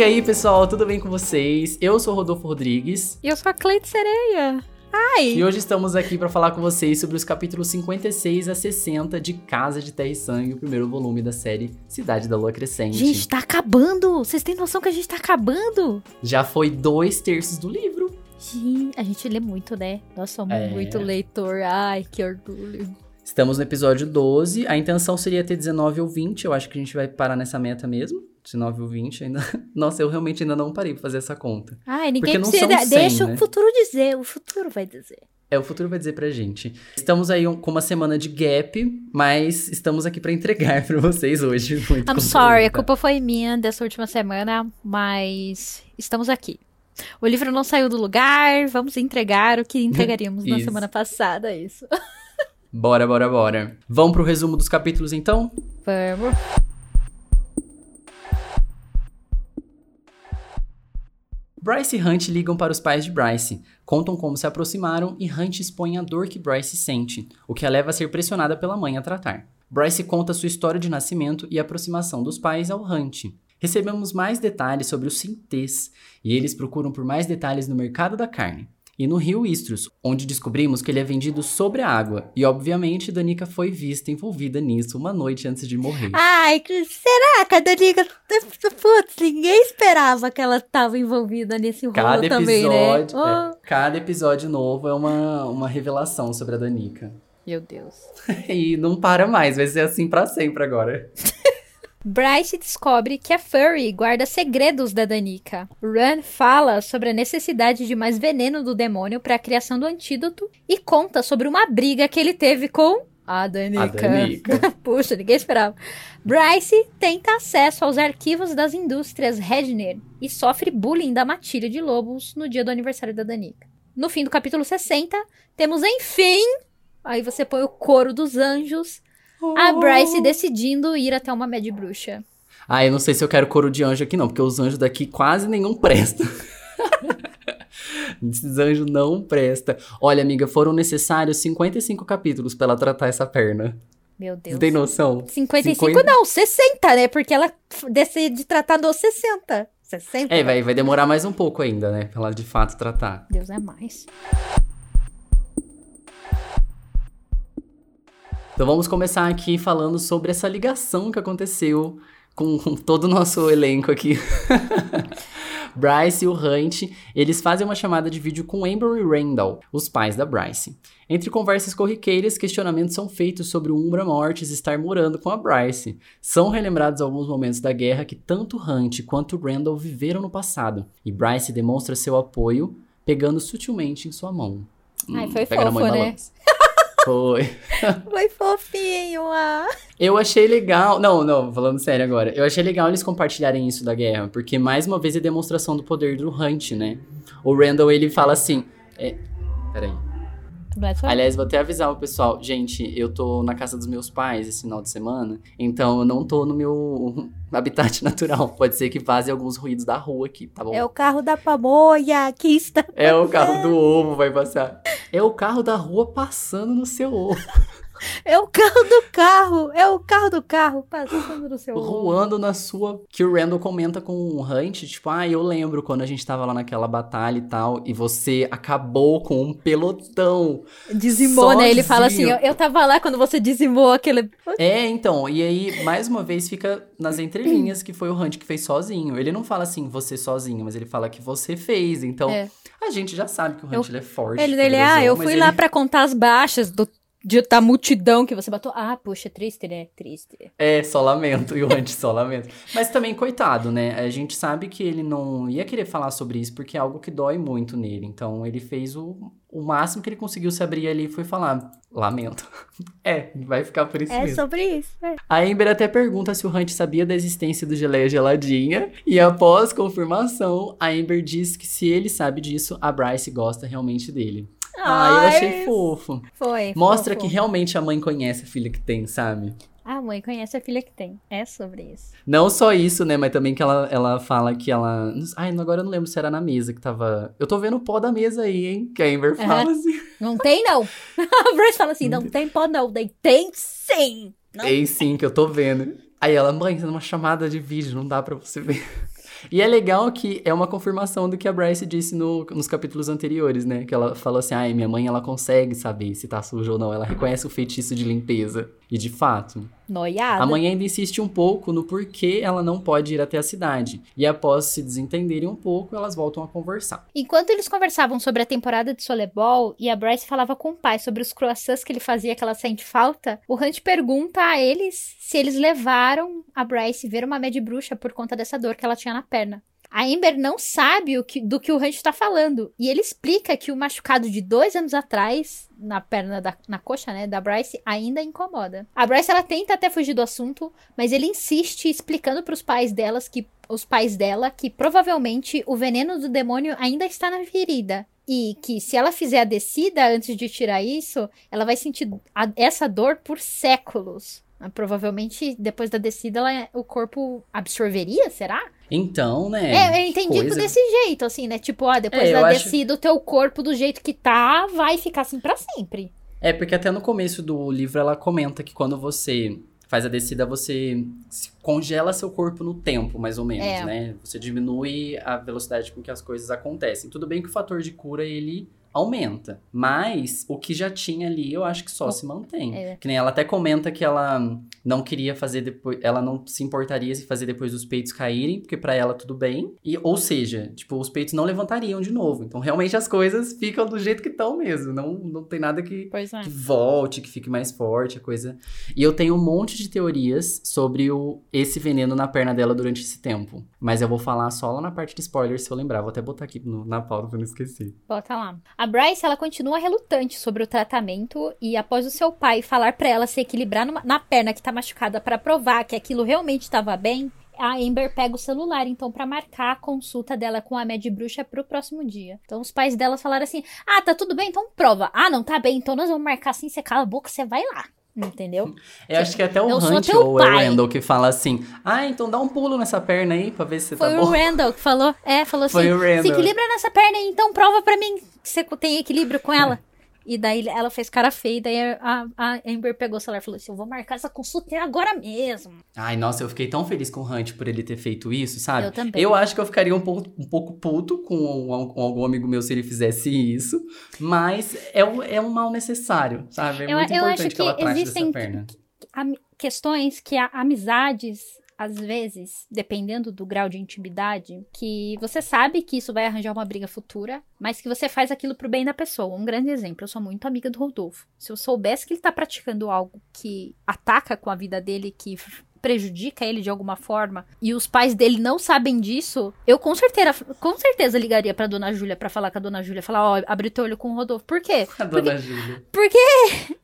E aí, pessoal, tudo bem com vocês? Eu sou Rodolfo Rodrigues. E eu sou a Cleide Sereia. Ai! E hoje estamos aqui para falar com vocês sobre os capítulos 56 a 60 de Casa de Terra e Sangue, o primeiro volume da série Cidade da Lua Crescente. Gente, tá acabando! Vocês têm noção que a gente tá acabando? Já foi dois terços do livro. Gente, a gente lê muito, né? Nós somos É. muito leitor. Ai, que orgulho. Estamos no episódio 12. A intenção seria ter 19 ou 20. Eu acho que a gente vai parar nessa meta mesmo. 19 ou 20 ainda. Nossa, eu realmente ainda não parei pra fazer essa conta. Ai, ninguém Porque não precisa. são cem, Deixa né? o futuro dizer. O futuro vai dizer. É, o futuro vai dizer pra gente. Estamos aí um- com uma semana de gap, mas estamos aqui pra entregar pra vocês hoje. Muito I'm conteúdo, sorry, a culpa foi minha dessa última semana, mas estamos aqui. O livro não saiu do lugar, vamos entregar o que entregaríamos na semana passada, é isso. Bora, bora, bora. Vamos pro resumo dos capítulos então? Vamos. Bryce e Hunt ligam para os pais de Bryce, contam como se aproximaram e Hunt expõe a dor que Bryce sente, o que a leva a ser pressionada pela mãe a tratar. Bryce conta sua história de nascimento e aproximação dos pais ao Hunt. Recebemos mais detalhes sobre os Sintés, e eles procuram por mais detalhes no mercado da carne. E no rio Istros, onde descobrimos que ele é vendido sobre a água, e obviamente Danica foi vista envolvida nisso uma noite antes de morrer. Ai, será que a Danica. Putz, ninguém esperava que ela tava envolvida nesse rolo Cada também, né? episódio, Oh, é, cada episódio novo é uma, uma revelação sobre a Danica. Meu Deus. E não para mais, vai ser assim pra sempre agora. Bryce descobre que a Furry guarda segredos da Danica. Run fala sobre a necessidade de mais veneno do demônio para a criação do antídoto e conta sobre uma briga que ele teve com a Danica. A Danica. Puxa, ninguém esperava. Bryce tenta acesso aos arquivos das indústrias Redner e sofre bullying da matilha de lobos no dia do aniversário da Danica. No fim do capítulo 60, temos enfim. Aí você põe o coro dos anjos. A Bryce decidindo ir até uma Mad Bruxa. Ah, eu não sei se eu quero coro de anjo aqui não, porque os anjos daqui quase nenhum presta. Esses anjos não presta. Olha, amiga, foram necessários 55 capítulos pra ela tratar essa perna. Meu Você Deus. tem noção? 55 50? não, 60, né? Porque ela decide tratar dos 60. 60? É, vai, vai demorar mais um pouco ainda, né? Pra ela de fato tratar. Deus é mais. Então vamos começar aqui falando sobre essa ligação que aconteceu com, com todo o nosso elenco aqui. Bryce e o Hunt, eles fazem uma chamada de vídeo com Amber e Randall, os pais da Bryce. Entre conversas corriqueiras, questionamentos são feitos sobre o Umbra Mortis estar morando com a Bryce. São relembrados alguns momentos da guerra que tanto Hunt quanto Randall viveram no passado. E Bryce demonstra seu apoio, pegando sutilmente em sua mão. Ai, foi mão e fofo, né? Foi. Foi fofinho, ah. Eu achei legal. Não, não, falando sério agora. Eu achei legal eles compartilharem isso da guerra, porque mais uma vez é demonstração do poder do Hunt, né? O Randall, ele fala assim. É... Peraí. Mas foi- Aliás, vou até avisar o pessoal. Gente, eu tô na casa dos meus pais esse final de semana, então eu não tô no meu habitat natural. Pode ser que vaze alguns ruídos da rua aqui, tá bom? É o carro da pamonha que está. É o carro do ovo, vai passar. É o carro da rua passando no seu ovo. É o carro do carro. É o carro do carro passando no seu. Ruando na sua. Que o Randall comenta com o Hunt, tipo, ah, eu lembro quando a gente tava lá naquela batalha e tal, e você acabou com um pelotão. Dizimou, né? Ele fala assim: Sozinho. eu, eu tava lá quando você dizimou aquele. É, então, e aí, mais uma vez, fica nas entrelinhas que foi o Hunt que fez sozinho. Ele não fala assim, você sozinho, mas ele fala que você fez. Então, É. a gente já sabe que o Hunt ele é forte. Ele, ele, poderosão, ah, eu fui ele- lá pra contar as baixas do, de, da multidão que você bateu. Ah, puxa, triste, né? Triste. É, só lamento, e o Hunt só lamento. Mas também, coitado, né? A gente sabe que ele não ia querer falar sobre isso porque é algo que dói muito nele. Então, ele fez o, o máximo que ele conseguiu se abrir ali foi falar, lamento. é, vai ficar por isso É mesmo. sobre isso. é. A Amber até pergunta se o Hunt sabia da existência do geleia geladinha. E após confirmação, a Amber diz que se ele sabe disso, a Bryce gosta realmente dele. Ah, eu achei fofo. Foi. Mostra fofo. que realmente a mãe conhece a filha que tem, sabe? A mãe conhece a filha que tem. É sobre isso. Não só isso, né? Mas também que ela, ela fala que ela. Ai, agora eu não lembro se era na mesa que tava. Eu tô vendo o pó da mesa aí, hein? Que a Amber fala Aham. assim. Não tem, não. a Bryce fala assim: não tem pó, não. Daí tem sim. Não. Ei, sim, que eu tô vendo. Aí ela, mãe, tá numa chamada de vídeo, não dá pra você ver. E é legal que é uma confirmação do que a Bryce disse no, nos capítulos anteriores, né? Que ela falou assim: ai, minha mãe ela consegue saber se tá sujo ou não. Ela reconhece o feitiço de limpeza. E de fato. Noiada. A mãe ainda insiste um pouco no porquê ela não pode ir até a cidade. E após se desentenderem um pouco, elas voltam a conversar. Enquanto eles conversavam sobre a temporada de Solebol e a Bryce falava com o pai sobre os croissants que ele fazia que ela sente falta, o Hunt pergunta a eles se eles levaram a Bryce ver uma média bruxa por conta dessa dor que ela tinha na perna. A Amber não sabe que, do que o Hunt está falando. E ele explica que o machucado de dois anos atrás, na perna, da, na coxa, né, da Bryce, ainda incomoda. A Bryce, ela tenta até fugir do assunto, mas ele insiste explicando para os pais delas que os pais dela que provavelmente o veneno do demônio ainda está na ferida. E que se ela fizer a descida antes de tirar isso, ela vai sentir a, essa dor por séculos. Provavelmente, depois da descida, ela, o corpo absorveria, será? Então, né? É, eu entendi desse jeito, assim, né? Tipo, ó, depois é, da descida, acho... o teu corpo do jeito que tá, vai ficar assim para sempre. É, porque até no começo do livro ela comenta que quando você faz a descida, você congela seu corpo no tempo, mais ou menos, é. né? Você diminui a velocidade com que as coisas acontecem. Tudo bem que o fator de cura, ele aumenta. Mas o que já tinha ali, eu acho que só se mantém. É. Que nem ela até comenta que ela não queria fazer depois, ela não se importaria se fazer depois dos peitos caírem, porque para ela tudo bem. E ou seja, tipo, os peitos não levantariam de novo. Então realmente as coisas ficam do jeito que estão mesmo, não não tem nada que, é. que volte, que fique mais forte a coisa. E eu tenho um monte de teorias sobre o esse veneno na perna dela durante esse tempo, mas eu vou falar só lá na parte de spoilers se eu lembrar. Vou até botar aqui no, na pauta pra não esquecer. Bota lá. A Bryce, ela continua relutante sobre o tratamento e após o seu pai falar para ela se equilibrar numa, na perna que tá machucada para provar que aquilo realmente estava bem, a Amber pega o celular, então, para marcar a consulta dela com a Mad Bruxa pro próximo dia. Então, os pais dela falaram assim: Ah, tá tudo bem, então prova. Ah, não tá bem, então nós vamos marcar assim, você cala a boca, você vai lá. Entendeu? Eu acho que é até o eu Hunt ou o Randall que fala assim: Ah, então dá um pulo nessa perna aí pra ver se Foi tá bom. Foi o Randall que falou. É, falou Foi assim: o Randall. Se equilibra nessa perna aí, então prova pra mim que você tem equilíbrio com ela. E daí ela fez cara feia, e daí a, a Amber pegou o celular e falou assim: Eu vou marcar essa consulta agora mesmo. Ai, nossa, eu fiquei tão feliz com o Hunt por ele ter feito isso, sabe? Eu também. Eu acho que eu ficaria um pouco, um pouco puto com, com algum amigo meu se ele fizesse isso, mas é, é um mal necessário, sabe? É eu, muito eu importante que, que ela trate dessa perna. Questões que amizades às vezes, dependendo do grau de intimidade, que você sabe que isso vai arranjar uma briga futura, mas que você faz aquilo pro bem da pessoa. Um grande exemplo, eu sou muito amiga do Rodolfo. Se eu soubesse que ele tá praticando algo que ataca com a vida dele, que prejudica ele de alguma forma e os pais dele não sabem disso, eu com certeza, com certeza ligaria pra dona Júlia para falar com a dona Júlia, falar, ó, oh, abre teu olho com o Rodolfo. Por quê? A porque, dona Júlia. Porque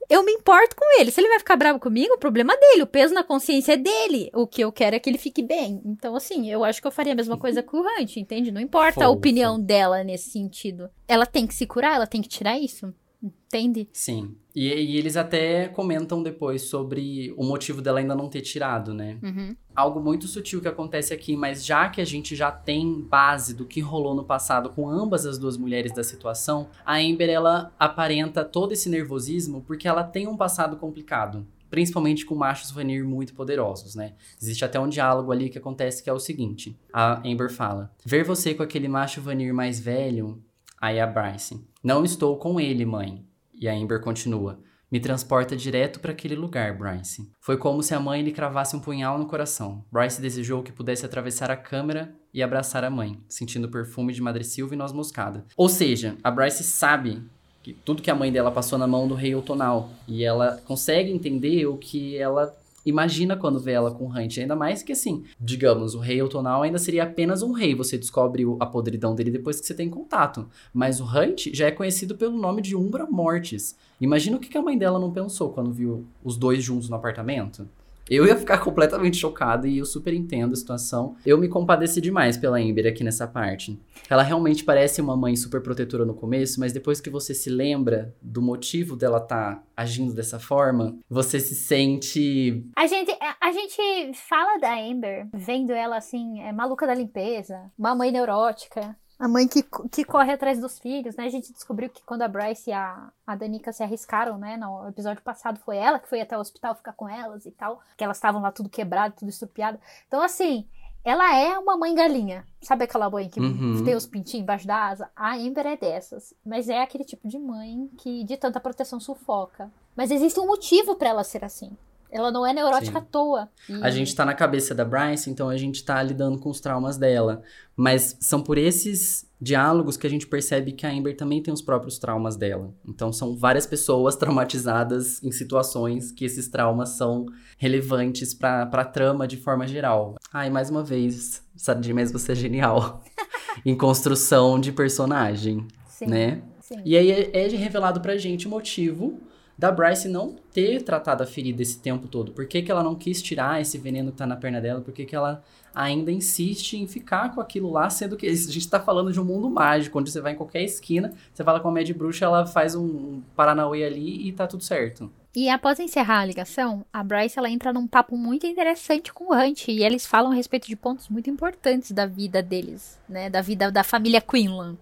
eu me importo com ele. Se ele vai ficar bravo comigo, o problema é dele, o peso na consciência é dele. O que eu quero é que ele fique bem. Então, assim, eu acho que eu faria a mesma coisa com o Hunt, entende? Não importa Fofo. a opinião dela nesse sentido. Ela tem que se curar, ela tem que tirar isso. Entende? Sim. E, e, eles até comentam depois sobre o motivo dela ainda não ter tirado, né? Uhum. Algo muito sutil que acontece aqui, mas já que a gente já tem base do que rolou no passado com ambas as duas mulheres da situação, a Amber ela aparenta todo esse nervosismo porque ela tem um passado complicado. Principalmente com machos vanir muito poderosos, né? Existe até um diálogo ali que acontece que é o seguinte: a Amber fala: Ver você com aquele macho vanir mais velho. Aí a Bryce: Não estou com ele, mãe. E a Amber continua: Me transporta direto para aquele lugar, Bryce. Foi como se a mãe lhe cravasse um punhal no coração. Bryce desejou que pudesse atravessar a câmera e abraçar a mãe, sentindo o perfume de madressilva e noz moscada. Ou seja, a Bryce sabe que tudo que a mãe dela passou na mão do rei Otonal. E ela consegue entender o que ela imagina quando vê ela com Hunt. Ainda mais que, assim, digamos, o rei Otonal ainda seria apenas um rei. Você descobre a podridão dele depois que você tem contato. Mas o Hunt já é conhecido pelo nome de Umbra Mortis. Imagina o que a mãe dela não pensou quando viu os dois juntos no apartamento. Eu ia ficar completamente chocado e eu super entendo a situação. Eu me compadeci demais pela Ember aqui nessa parte. Ela realmente parece uma mãe super protetora no começo, mas depois que você se lembra do motivo dela estar tá agindo dessa forma, você se sente. A gente, a gente fala da Amber, vendo ela assim, é maluca da limpeza, uma mãe neurótica. A mãe que, que corre atrás dos filhos, né? A gente descobriu que quando a Bryce e a, a Danica se arriscaram, né? No episódio passado foi ela que foi até o hospital ficar com elas e tal. Que elas estavam lá tudo quebrado, tudo estrupiado. Então, assim, ela é uma mãe galinha. Sabe aquela mãe que Uhum. tem os pintinhos embaixo da asa? A Amber é dessas. Mas é aquele tipo de mãe que de tanta proteção sufoca. Mas existe um motivo pra ela ser assim. Ela não é neurótica Sim. à toa. E- A gente tá na cabeça da Bryce, então a gente tá lidando com os traumas dela. Mas são por esses diálogos que a gente percebe que a Amber também tem os próprios traumas dela. Então são várias pessoas traumatizadas em situações que esses traumas são relevantes pra, pra trama de forma geral. Ai, mais uma vez, Sadie, mas você é genial. em construção de personagem, Sim, né? sim. E aí é é revelado pra gente o motivo da Bryce não ter tratado a ferida esse tempo todo. Por que, que ela não quis tirar esse veneno que tá na perna dela? Por que, que ela ainda insiste em ficar com aquilo lá, sendo que a gente tá falando de um mundo mágico, onde você vai em qualquer esquina, você fala com a Mad Bruxa, ela faz um Paranauê ali e tá tudo certo. E após encerrar a ligação, a Bryce ela entra num papo muito interessante com o Hunt e eles falam a respeito de pontos muito importantes da vida deles, né, da vida da família Quinlan.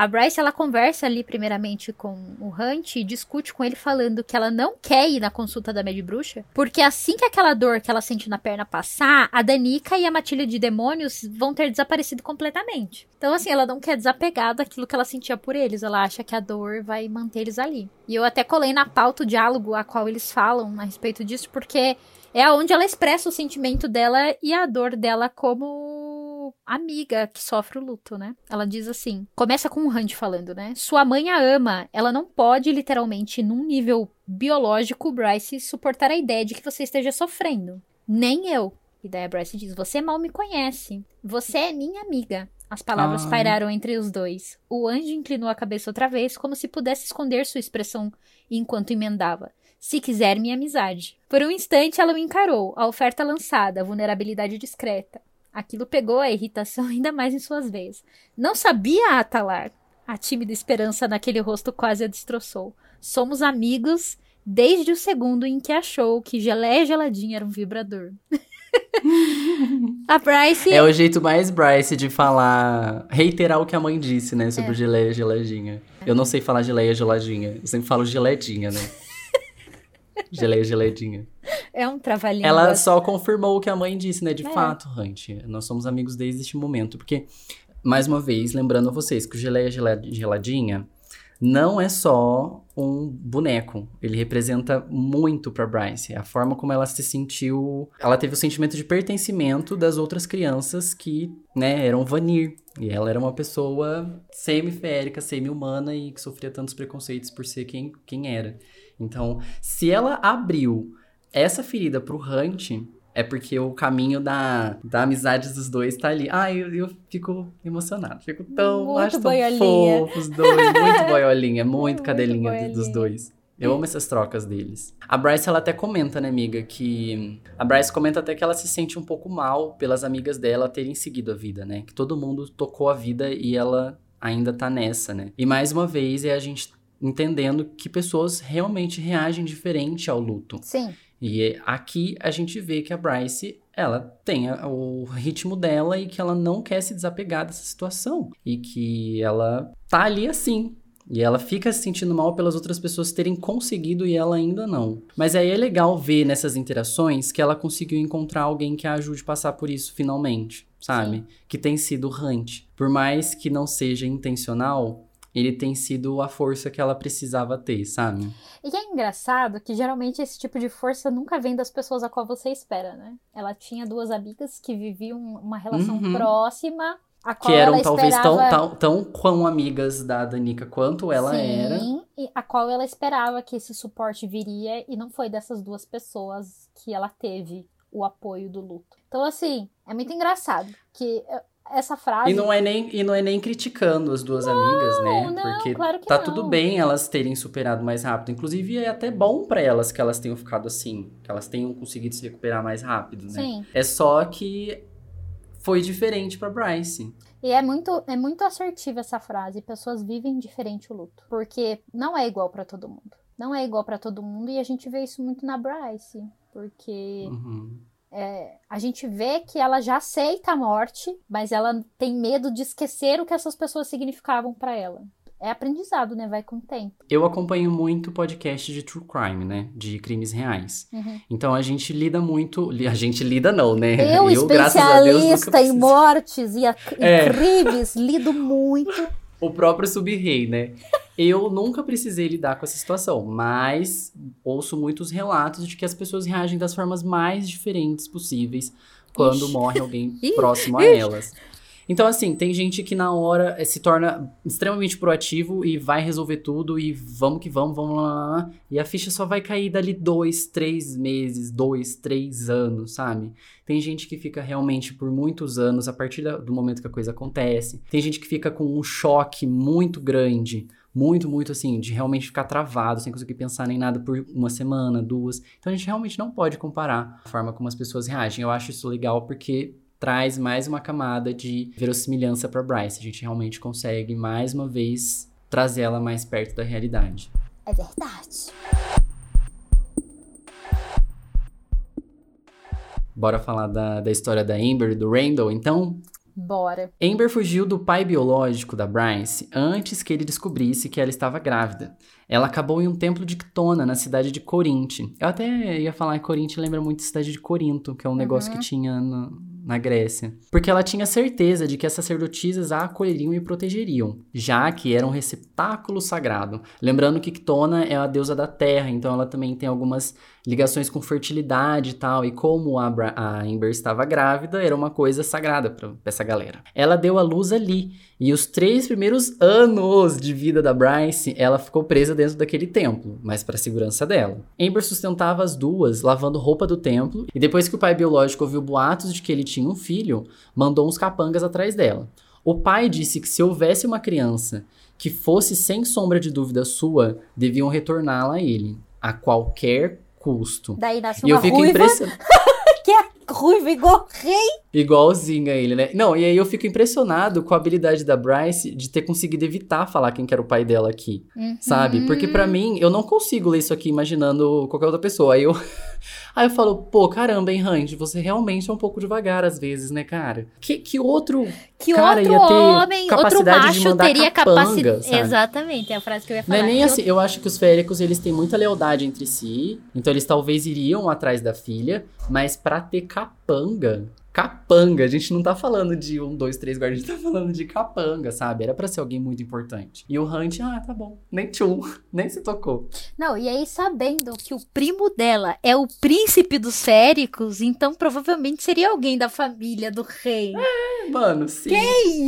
A Bryce ela conversa ali primeiramente com o Hunt e discute com ele falando que ela não quer ir na consulta da Mad Bruxa, porque assim que aquela dor que ela sente na perna passar, a Danica e a Matilha de Demônios vão ter desaparecido completamente. Então assim, ela não quer desapegar daquilo que ela sentia por eles, ela acha que a dor vai manter eles ali. E eu até colei na pauta o diálogo a qual eles falam a respeito disso, porque é aonde ela expressa o sentimento dela e a dor dela como amiga que sofre o luto, né? Ela diz assim: começa com o Hunt falando, né? Sua mãe a ama, ela não pode, literalmente, num nível biológico, Bryce, suportar a ideia de que você esteja sofrendo. Nem eu. E daí a Bryce diz: Você mal me conhece. Você é minha amiga. As palavras Ai. pairaram entre os dois. O anjo inclinou a cabeça outra vez, como se pudesse esconder sua expressão enquanto emendava. Se quiser minha amizade. Por um instante ela o encarou, a oferta lançada, a vulnerabilidade discreta. Aquilo pegou a irritação ainda mais em suas veias. Não sabia atalar. A tímida esperança naquele rosto quase a destroçou. Somos amigos desde o segundo em que achou que geleia geladinha era um vibrador. a Bryce. É o jeito mais Bryce de falar, reiterar o que a mãe disse, né, sobre É. geleia geladinha. Eu não sei falar geleia geladinha, eu sempre falo geledinha, né? Geleia geladinha. É um trava-língua. Ela só confirmou o que a mãe disse, né? De É. fato, Hunt. Nós somos amigos desde este momento. Porque, mais uma vez, lembrando a vocês que o Geleia Gela- Geladinha não é só um boneco. Ele representa muito pra Bryce. A forma como ela se sentiu. Ela teve o sentimento de pertencimento das outras crianças que, né, eram Vanir. E ela era uma pessoa semi-férica, semi-humana e que sofria tantos preconceitos por ser quem, quem era. Então, se ela abriu essa ferida pro Hunt, é porque o caminho da, da amizade dos dois tá ali. Ai, eu, eu fico emocionado. Fico tão. Muito acho tão boiolinha. fofos os dois. Muito boiolinha. Muito, Muito cadelinha boiolinha. dos dois. Eu amo essas trocas deles. A Bryce, ela até comenta, né, amiga, que... A Bryce comenta até que ela se sente um pouco mal pelas amigas dela terem seguido a vida, né? Que todo mundo tocou a vida e ela ainda tá nessa, né? E mais uma vez é a gente entendendo que pessoas realmente reagem diferente ao luto. Sim. E aqui a gente vê que a Bryce, ela tem o ritmo dela e que ela não quer se desapegar dessa situação. E que ela tá ali assim. E ela fica se sentindo mal pelas outras pessoas terem conseguido e ela ainda não. Mas aí é legal ver nessas interações que ela conseguiu encontrar alguém que a ajude a passar por isso finalmente, sabe? Que tem sido o Hunt. Por mais que não seja intencional, ele tem sido a força que ela precisava ter, sabe? E é engraçado que geralmente esse tipo de força nunca vem das pessoas a qual você espera, né? Ela tinha duas amigas que viviam uma relação Uhum. próxima, a qual Que eram ela talvez tão, esperava... tão, tão quão amigas da Danica quanto ela Sim, era. e a qual ela esperava que esse suporte viria e não foi dessas duas pessoas que ela teve o apoio do luto. Então, assim, é muito engraçado que eh, essa frase. E não, é nem, e não é nem criticando as duas amigas, né? não, Porque claro tá não. tudo bem elas terem superado mais rápido. Inclusive, é até bom pra elas que elas tenham ficado assim. Que elas tenham conseguido se recuperar mais rápido, né? Sim. É só que foi diferente pra Bryce. E é muito, é muito assertiva essa frase. Pessoas vivem diferente o luto. Porque não é igual pra todo mundo. Não é igual pra todo mundo e a gente vê isso muito na Bryce. Porque Uhum. É, a gente vê que ela já aceita a morte, mas ela tem medo de esquecer o que essas pessoas significavam pra ela. é aprendizado, né? Vai com o tempo. Eu acompanho muito podcast de true crime, né? De crimes reais. Uhum. Então a gente lida muito. A gente lida, não, né? Eu, graças a Deus, especialista em mortes e, a- É. crimes, lido muito. O próprio sub-rei, né? Eu nunca precisei lidar com essa situação, mas ouço muitos relatos de que as pessoas reagem das formas mais diferentes possíveis quando Ixi. morre alguém Ih, próximo a ixi. elas. Então, assim, tem gente que na hora eh, se torna extremamente proativo e vai resolver tudo e vamos que vamos, vamos lá, lá, lá. E a ficha só vai cair dali dois, três meses, dois, três anos, sabe? Tem gente que fica realmente por muitos anos a partir do momento que a coisa acontece. Tem gente que fica com um choque muito grande. Muito, muito assim, de realmente ficar travado, sem conseguir pensar nem nada por uma semana, duas. Então a gente realmente não pode comparar a forma como as pessoas reagem. Eu acho isso legal porque traz mais uma camada de verossimilhança pra Bryce. A gente realmente consegue, mais uma vez, trazer ela mais perto da realidade. É verdade. Bora falar da, da história da Amber e do Randall, então? Bora. Amber fugiu do pai biológico da Bryce antes que ele descobrisse que ela estava grávida. Ela acabou em um templo de Ctona, na cidade de Corinte. Eu até ia falar que Corinte lembra muito a cidade de Corinto, que é um negócio que tinha no- na Grécia. Porque ela tinha certeza de que as sacerdotisas a acolheriam e protegeriam, já que era um receptáculo sagrado. Lembrando que Ctona é a deusa da terra, então ela também tem algumas ligações com fertilidade e tal. E como a, Bra- a Amber estava grávida, era uma coisa sagrada para essa galera. Ela deu a luz ali. E os três primeiros anos de vida da Bryce, ela ficou presa dentro daquele templo, mas para segurança dela. Amber sustentava as duas, lavando roupa do templo, e depois que o pai biológico ouviu boatos de que ele tinha um filho, mandou uns capangas atrás dela. O pai disse que se houvesse uma criança que fosse sem sombra de dúvida sua, deviam retorná-la a ele, a qualquer custo. Daí nasce E uma eu fico ruiva, que é ruiva igual rei. Igualzinho a ele, né? Não, e aí eu fico impressionado com a habilidade da Bryce de ter conseguido evitar falar quem que era o pai dela aqui, sabe? Porque pra mim, eu não consigo ler isso aqui imaginando qualquer outra pessoa. Aí eu, aí eu falo, pô, caramba, hein, Randy, você realmente é um pouco devagar às vezes, né, cara? Que, que outro Que Cara, outro ia ter homem, outro capacidade de macho mandar teria capacidade. Exatamente, é a frase que eu ia Não falar. é nem assim, eu acho que os féricos, eles têm muita lealdade entre si, então eles talvez iriam atrás da filha, mas pra ter capanga, capanga, a gente não tá falando de um, dois, três guardas, a gente tá falando de capanga, sabe? Era pra ser alguém muito importante. E o Hunt, ah, tá bom, nem tchum, nem se tocou. Não, e aí sabendo que o primo dela é o príncipe dos féricos, então provavelmente seria alguém da família do rei. Mano, sim.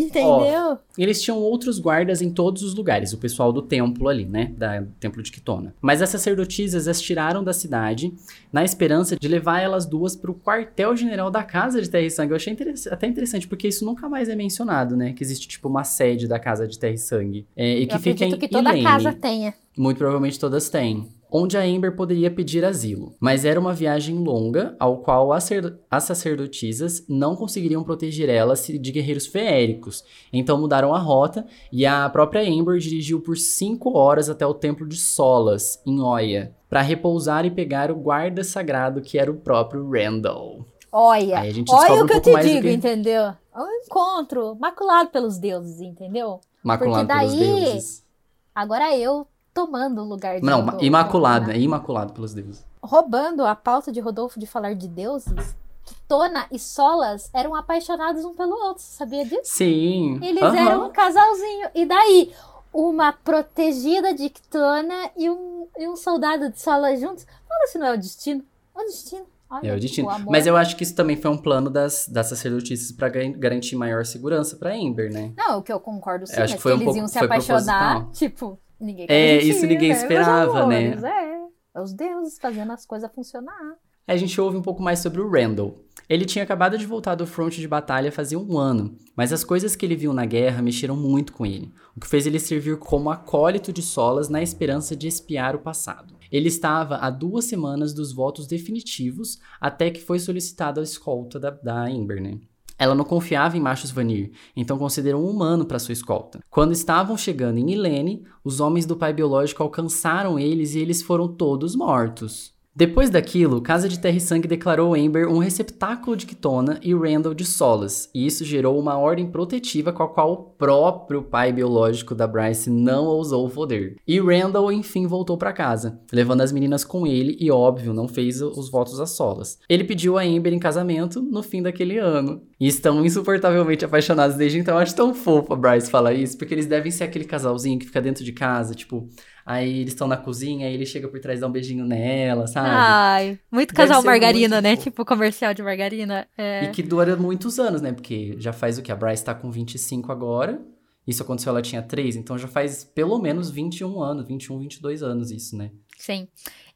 Entendeu? Eles tinham outros guardas em todos os lugares, o pessoal do templo ali, né? Da do templo de Quitona. Mas as sacerdotisas as tiraram da cidade na esperança de levar elas duas pro quartel-general da Casa de Terra e Sangue. Eu achei interess- até interessante, porque isso nunca mais é mencionado, né? Que existe, tipo, uma sede da Casa de Terra e Sangue. É, e que eu fica em que toda Elaine. casa tenha. Muito provavelmente todas têm. Onde a Amber poderia pedir asilo. Mas era uma viagem longa, ao qual as, as sacerdotisas não conseguiriam proteger ela de guerreiros feéricos. Então mudaram a rota e a própria Amber dirigiu por cinco horas até o templo de Solas, em Oia, para repousar e pegar o guarda sagrado que era o próprio Randall. Olha, olha o que um eu pouco te digo, que- entendeu? É um encontro maculado pelos deuses, entendeu? Maculado Porque pelos daí- deuses. Agora eu tomando o lugar de Não, Rodolfo, imaculado, né? é imaculado pelos deuses. Roubando a pauta de Rodolfo de falar de deuses, Tona e Solas eram apaixonados um pelo outro, você sabia disso? Sim. Eles aham. eram um casalzinho. E daí, uma protegida de Ctona e um, e um soldado de Solas juntos. Fala se não é o destino. É o destino. Olha, É o destino. amor. Mas eu acho que isso também foi um plano das, das sacerdotisas pra gan- garantir maior segurança pra Amber, né? Não, o que eu concordo sim, Eu acho é que foi um eles pouco- iam se foi apaixonar, proposital. tipo, ninguém É, isso ninguém né, esperava, né? amores, É, é os deuses fazendo as coisas funcionar. Aí a gente ouve um pouco mais sobre o Randall. Ele tinha acabado de voltar do fronte de batalha fazia um ano, mas as coisas que ele viu na guerra mexeram muito com ele, o que fez ele servir como acólito de Solas na esperança de espiar o passado. Ele estava a duas semanas dos votos definitivos, até que foi solicitada a escolta da, da Amber, né? Ela não confiava em machos Vanir, então considerou um humano para sua escolta. Quando estavam chegando em Ilene, os homens do pai biológico alcançaram eles e eles foram todos mortos. Depois daquilo, Casa de Terra e Sangue declarou Amber um receptáculo de Kitona e Randall de Solas, e isso gerou uma ordem protetiva com a qual o próprio pai biológico da Bryce não ousou o poder. E Randall, enfim, voltou para casa, levando as meninas com ele e, óbvio, não fez os votos a Solas. Ele pediu a Amber em casamento no fim daquele ano. E estão insuportavelmente apaixonados desde então. Acho tão fofo a Bryce falar isso, porque eles devem ser aquele casalzinho que fica dentro de casa, tipo, Aí eles estão na cozinha, aí ele chega por trás e dá um beijinho nela, sabe? Ai, muito casal margarina, né? Fofo. Tipo comercial de margarina. É. E que dura muitos anos, né? Porque já faz o que? A Bryce tá com 25 agora. Isso aconteceu, ela tinha 3, então já faz pelo menos 21 anos, 21, 22 anos isso, né? Sim.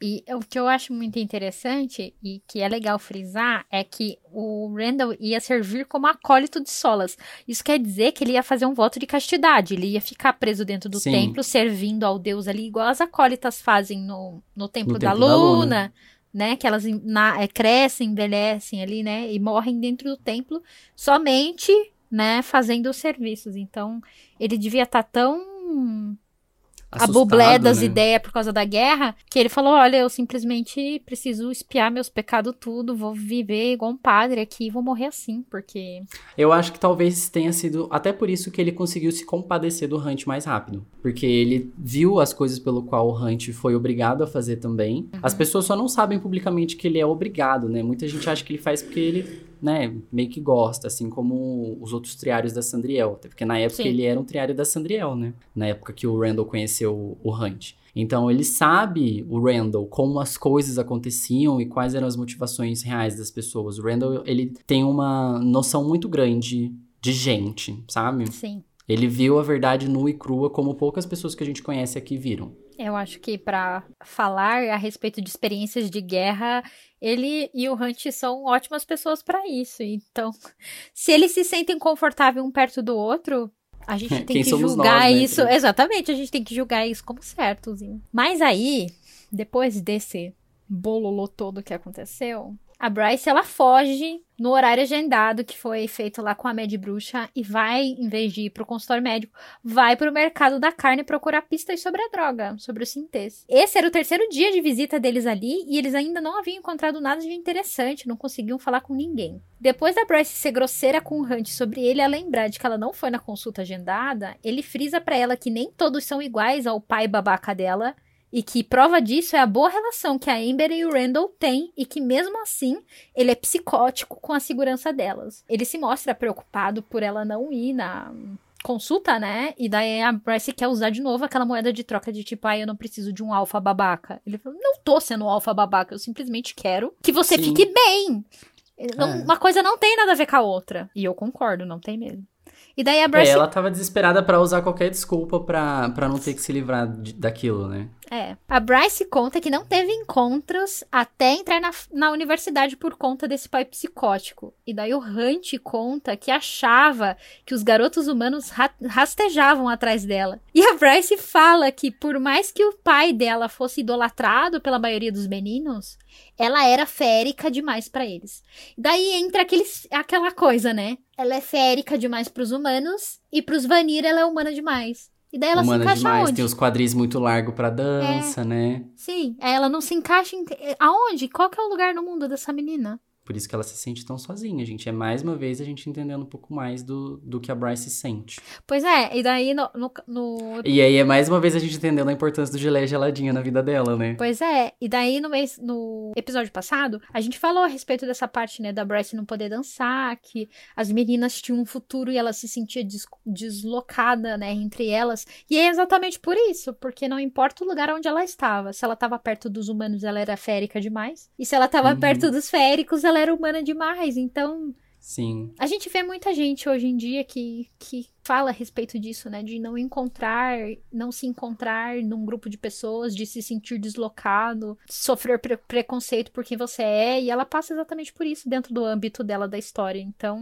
E o que eu acho muito interessante e que é legal frisar é que o Randall ia servir como acólito de Solas. Isso quer dizer que ele ia fazer um voto de castidade. Ele ia ficar preso dentro do Sim. templo, servindo ao Deus ali, igual as acólitas fazem no, no templo, no da, templo Luna, da Luna. Né, que elas na, é, crescem, envelhecem ali, né? E morrem dentro do templo somente, né? Fazendo os serviços. Então, ele devia estar tá tão a bublé das né? ideias por causa da guerra, que ele falou: olha, eu simplesmente preciso espiar meus pecados tudo, vou viver igual um padre aqui e vou morrer assim, porque. Eu acho que talvez tenha sido até por isso que ele conseguiu se compadecer do Hunt mais rápido. Porque ele viu as coisas pelo qual o Hunt foi obrigado a fazer também. Uhum. As pessoas só não sabem publicamente que ele é obrigado, né? Muita gente acha que ele faz porque ele né, meio que gosta, assim como os outros triários da Sandriel. Até porque na época Sim. ele era um triário da Sandriel, né? Na época que o Randall conheceu o Hunt. Então ele sabe, o Randall, como as coisas aconteciam e quais eram as motivações reais das pessoas. O Randall, ele tem uma noção muito grande de gente, sabe? Sim. Ele viu a verdade nua e crua como poucas pessoas que a gente conhece aqui viram. Eu acho que para falar a respeito de experiências de guerra, ele e o Hunt são ótimas pessoas para isso. Então, se eles se sentem confortáveis um perto do outro, a gente tem que julgar nós, né? isso. Exatamente, a gente tem que julgar isso como certo. Mas aí, depois desse bololô todo que aconteceu, a Bryce ela foge no horário agendado que foi feito lá com a Med Bruxa e vai, em vez de ir pro consultório médico, vai pro mercado da carne procurar pistas sobre a droga, sobre o sintês. Esse era o terceiro dia de visita deles ali e eles ainda não haviam encontrado nada de interessante, não conseguiam falar com ninguém. Depois da Bryce ser grosseira com o Hunt sobre ele a lembrar de que ela não foi na consulta agendada, ele frisa para ela que nem todos são iguais ao pai babaca dela e que prova disso é a boa relação que a Amber e o Randall têm e que mesmo assim ele é psicótico com a segurança delas. Ele se mostra preocupado por ela não ir na consulta, né? E daí a Bryce quer usar de novo aquela moeda de troca de tipo, ah, eu não preciso de um alfa babaca. Ele falou, não tô sendo um alfa babaca, eu simplesmente quero que você Sim. fique bem. Não, é. Uma coisa não tem nada a ver com a outra. E eu concordo, não tem mesmo. E daí a Bryce... É, ela tava desesperada para usar qualquer desculpa para não ter que se livrar de, daquilo, né? É. A Bryce conta que não teve encontros até entrar na, na universidade por conta desse pai psicótico. E daí o Hunt conta que achava que os garotos humanos ra rastejavam atrás dela. E a Bryce fala que por mais que o pai dela fosse idolatrado pela maioria dos meninos, ela era férica demais para eles. Daí entra aqueles, aquela coisa, né? Ela é férica demais para os humanos e para os Vanir ela é humana demais. E daí ela Humana se encaixa demais, onde? tem os quadris muito largos pra dança, é, né? Sim, ela não se encaixa em... Aonde? Qual que é o lugar no mundo dessa menina? Por isso que ela se sente tão sozinha, gente. É mais uma vez a gente entendendo um pouco mais do, do que a Bryce sente. Pois é, e daí no, no, no, E aí é mais uma vez a gente entendendo a importância do gelé geladinha na vida dela, né? Pois é, e daí no, mês, no episódio passado, a gente falou a respeito dessa parte, né, da Bryce não poder dançar, que as meninas tinham um futuro e ela se sentia des, deslocada, né, entre elas. E é exatamente por isso, porque não importa o lugar onde ela estava. Se ela estava perto dos humanos, ela era férica demais. E se ela estava uhum. perto dos féricos, ela ela era humana demais, então. Sim. A gente vê muita gente hoje em dia que, que fala a respeito disso, né? De não encontrar, não se encontrar num grupo de pessoas, de se sentir deslocado, sofrer pre preconceito por quem você é, e ela passa exatamente por isso dentro do âmbito dela da história. Então,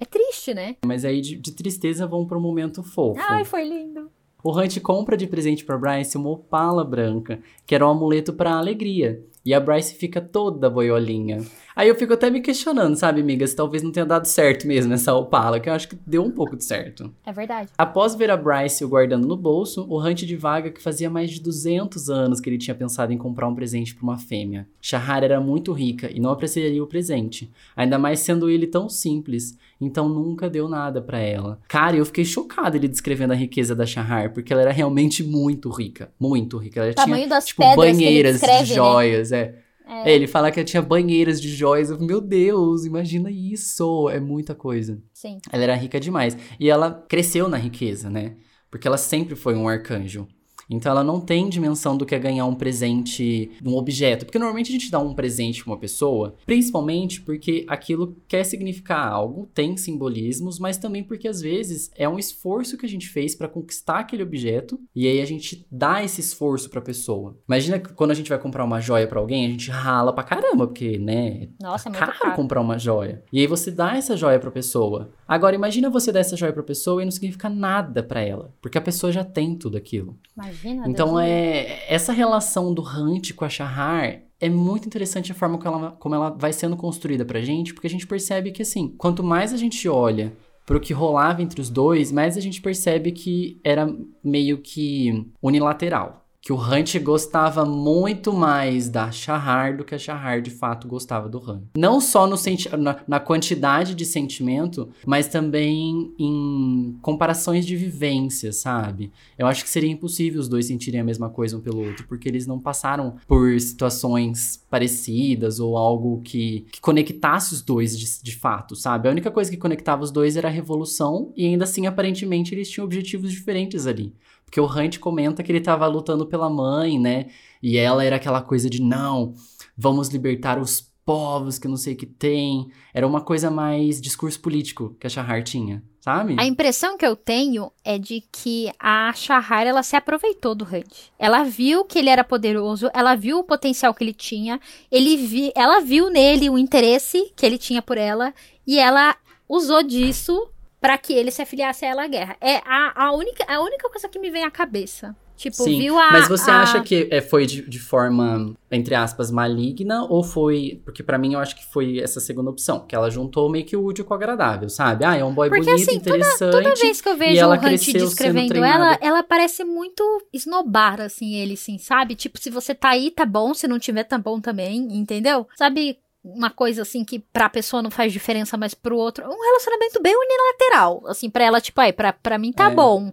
é triste, né? Mas aí de, de tristeza vão para um momento fofo. Ai, foi lindo. O Hunt compra de presente para Bryce uma opala branca, que era um amuleto para alegria. E a Bryce fica toda boiolinha. Aí eu fico até me questionando, sabe, amiga, se talvez não tenha dado certo mesmo essa Opala, que eu acho que deu um pouco de certo. É verdade. Após ver a Bryce o guardando no bolso, o Hunt divaga que fazia mais de 200 anos que ele tinha pensado em comprar um presente para uma fêmea. Shahar era muito rica e não apreciaria o presente, ainda mais sendo ele tão simples, então nunca deu nada para ela. Cara, eu fiquei chocado ele descrevendo a riqueza da Shahar, porque ela era realmente muito rica, muito rica. Ela O tamanho tinha, das tipo, pedras que ele banheiras de né? joias, é. É. É, ele fala que ela tinha banheiras de joias. Eu, Meu Deus, imagina isso. É muita coisa. Sim. Ela era rica demais. E ela cresceu na riqueza, né? Porque ela sempre foi um arcanjo. Então ela não tem dimensão do que é ganhar um presente, um objeto. Porque normalmente a gente dá um presente pra uma pessoa, principalmente porque aquilo quer significar algo, tem simbolismos, mas também porque às vezes é um esforço que a gente fez pra conquistar aquele objeto e aí a gente dá esse esforço pra pessoa. Imagina que quando a gente vai comprar uma joia pra alguém, a gente rala pra caramba, porque, né, Nossa, é muito caro caro. comprar uma joia. E aí você dá essa joia pra pessoa. Agora imagina você dar essa joia pra pessoa e não significa nada pra ela, porque a pessoa já tem tudo aquilo. Imagina. Então me livre. é essa relação do Hunt com a Shahar é muito interessante a forma como ela, como ela vai sendo construída pra gente, porque a gente percebe que assim, quanto mais a gente olha pro que rolava entre os dois, mais a gente percebe que era meio que unilateral. Que o Hunt gostava muito mais da Shahar do que a Shahar de fato gostava do Hunt. Não só no senti na, na quantidade de sentimento, mas também em comparações de vivência, sabe? Eu acho que seria impossível os dois sentirem a mesma coisa um pelo outro, porque eles não passaram por situações parecidas ou algo que, que conectasse os dois de, de fato, sabe? A única coisa que conectava os dois era a revolução, e ainda assim, aparentemente, eles tinham objetivos diferentes ali. Porque o Hunt comenta que ele tava lutando pela mãe, né? E ela era aquela coisa de não, vamos libertar os povos que não sei o que tem. Era uma coisa mais discurso político que a Shahar tinha, sabe? A impressão que eu tenho é de que a Shahar, ela se aproveitou do Hunt. Ela viu que ele era poderoso, ela viu o potencial que ele tinha, ele vi, ela viu nele o interesse que ele tinha por ela, e ela usou disso pra que ele se afiliasse a ela à guerra. É a, a, única, a única coisa que me vem à cabeça. Tipo, Sim, viu a. mas você a- acha que é, foi de, de forma, entre aspas, maligna ou foi. Porque pra mim eu acho que foi essa segunda opção, que ela juntou meio que o útil com o agradável, sabe? Ah, é um boy Porque, bonito, assim, toda- interessante. Toda vez que eu vejo o Hunt descrevendo ela, ela parece muito esnobar, assim, ele, assim, sabe? Tipo, se você tá aí, tá bom, se não tiver, tá bom também, entendeu? Sabe uma coisa, assim, que pra pessoa não faz diferença, mas pro outro... Um relacionamento bem unilateral, assim, pra ela, tipo, aí, pra, pra mim tá É. bom,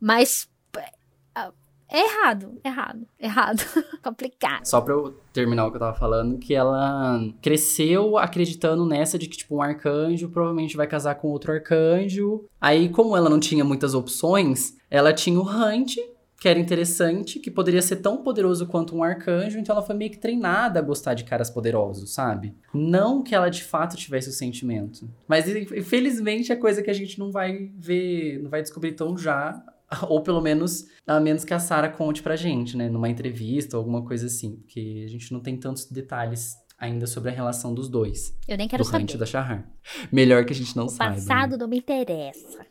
mas... É errado, errado, errado. Complicado. Só pra eu terminar o que eu tava falando, que ela cresceu acreditando nessa de que, tipo, um arcanjo provavelmente vai casar com outro arcanjo. Aí, como ela não tinha muitas opções, ela tinha o Hunt, que era interessante, que poderia ser tão poderoso quanto um arcanjo, então ela foi meio que treinada a gostar de caras poderosos, sabe? Não que ela de fato tivesse o sentimento. Mas infelizmente é coisa que a gente não vai ver, não vai descobrir tão já. Ou pelo menos, a menos que a Sarah conte pra gente, né? Numa entrevista ou alguma coisa assim. Porque a gente não tem tantos detalhes ainda sobre a relação dos dois. Eu nem quero do saber. Da Shahar. Melhor que a gente não O saiba. né? passado não me interessa.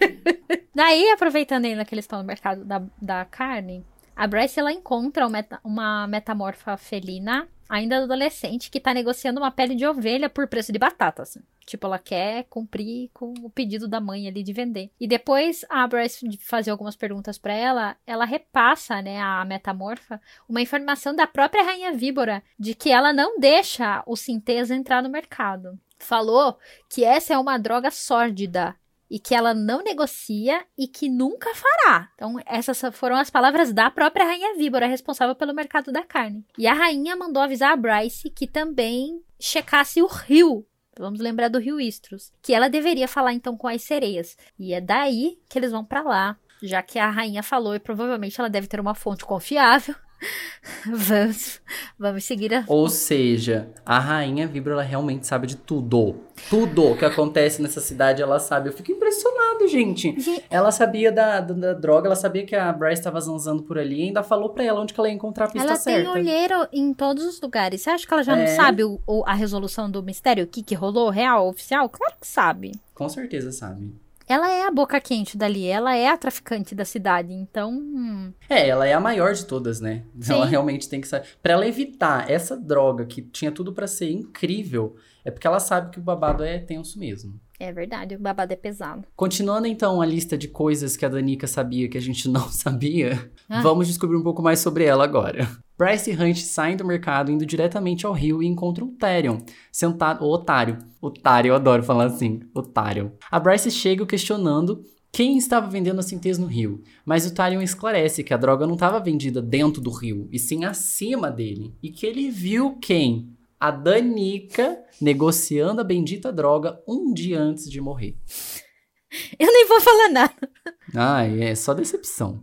Daí, aproveitando ainda que eles estão no mercado da, da carne, a Bryce ela encontra um meta- uma metamorfa felina, ainda adolescente, que tá negociando uma pele de ovelha por preço de batata, assim. Tipo, ela quer cumprir com o pedido da mãe ali de vender. E depois a Bryce fazer algumas perguntas pra ela, ela repassa, né, a metamorfa, uma informação da própria Rainha Víbora de que ela não deixa o Sintesa entrar no mercado. Falou que essa é uma droga sórdida e que ela não negocia e que nunca fará. Então, essas foram as palavras da própria Rainha Víbora, responsável pelo mercado da carne. E a rainha mandou avisar a Bryce que também checasse o rio. Vamos lembrar do rio Istros. Que ela deveria falar então com as sereias. E é daí que eles vão pra lá. Já que a rainha falou e provavelmente ela deve ter uma fonte confiável. vamos, vamos seguir a. Ou seja, a rainha Vibra, ela realmente sabe de tudo. Tudo que acontece nessa cidade, ela sabe. Eu fico impressionado, gente. Gente. Ela sabia da, da, da droga, ela sabia que a Bryce estava zanzando por ali e ainda falou pra ela onde que ela ia encontrar a pista Ela certa. tem olheiro em todos os lugares. Você acha que ela já É. não sabe o- o- a resolução do mistério? O que, que rolou? Real, oficial? Claro que sabe. Com certeza sabe. Ela é a boca quente dali, ela é a traficante da cidade, então. hum, É, ela é a maior de todas, né? Sim. Ela realmente tem que sair. Pra ela evitar essa droga que tinha tudo pra ser incrível, é porque ela sabe que o babado é tenso mesmo. É verdade, o babado é pesado. Continuando então a lista de coisas que a Danica sabia que a gente não sabia, Ah. vamos descobrir um pouco mais sobre ela agora. Bryce e Hunt saem do mercado indo diretamente ao rio e encontram o Therion, sentado. O otário. Otário, eu adoro falar assim. Otário. A Bryce chega questionando quem estava vendendo a centês no rio, mas o Therion esclarece que a droga não estava vendida dentro do rio, e sim acima dele. E que ele viu quem? A Danica negociando a bendita droga um dia antes de morrer. Eu nem vou falar nada. Ai, é só decepção.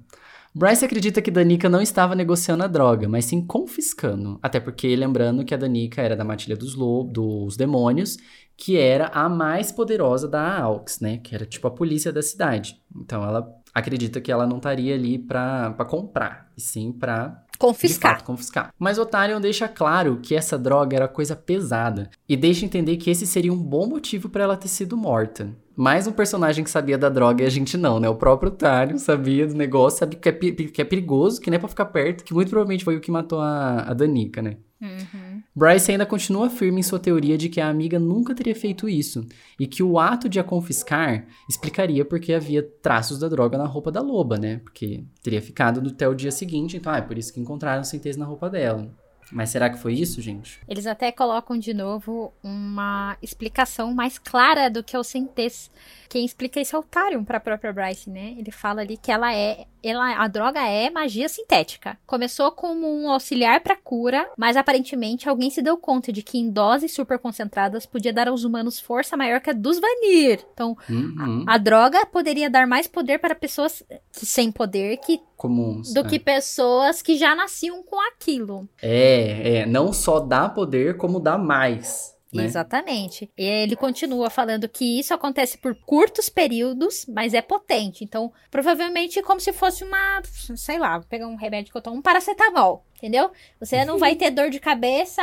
Bryce acredita que Danica não estava negociando a droga, mas sim confiscando. Até porque, lembrando que a Danica era da matilha dos lobos, dos demônios, que era a mais poderosa da Aux, né? Que era tipo a polícia da cidade. Então ela acredita que ela não estaria ali pra, pra comprar, e sim pra de Confiscar. fato, confiscar. Mas Otarion deixa claro que essa droga era coisa pesada e deixa entender que esse seria um bom motivo pra ela ter sido morta. Mais um personagem que sabia da droga e a gente não, né? O próprio Otarion sabia do negócio, sabia que é, que é perigoso, que nem é pra ficar perto, que muito provavelmente foi o que matou a, a Danica, né? Uhum. Bryce ainda continua firme em sua teoria de que a amiga nunca teria feito isso e que o ato de a confiscar explicaria porque havia traços da droga na roupa da loba, né? Porque teria ficado até o dia seguinte, então ah, é por isso que encontraram centês na roupa dela. Mas será que foi isso, gente? Eles até colocam de novo uma explicação mais clara do que o Centês. Quem explica isso é o Tarion pra própria Bryce, né? Ele fala ali que ela é. Ela, a droga é magia sintética. Começou como um auxiliar pra cura, mas aparentemente alguém se deu conta de que em doses super concentradas podia dar aos humanos força maior que a dos Vanir. Então, Uhum. a droga poderia dar mais poder para pessoas que- sem poder que, Comuns. do é. que pessoas que já nasciam com aquilo. É, é, não só dá poder, como dá mais. Né? Exatamente. E ele continua falando que isso acontece por curtos períodos, mas é potente. Então, provavelmente como se fosse uma, sei lá, vou pegar um remédio que eu tomo, um paracetamol, entendeu? Você não vai ter dor de cabeça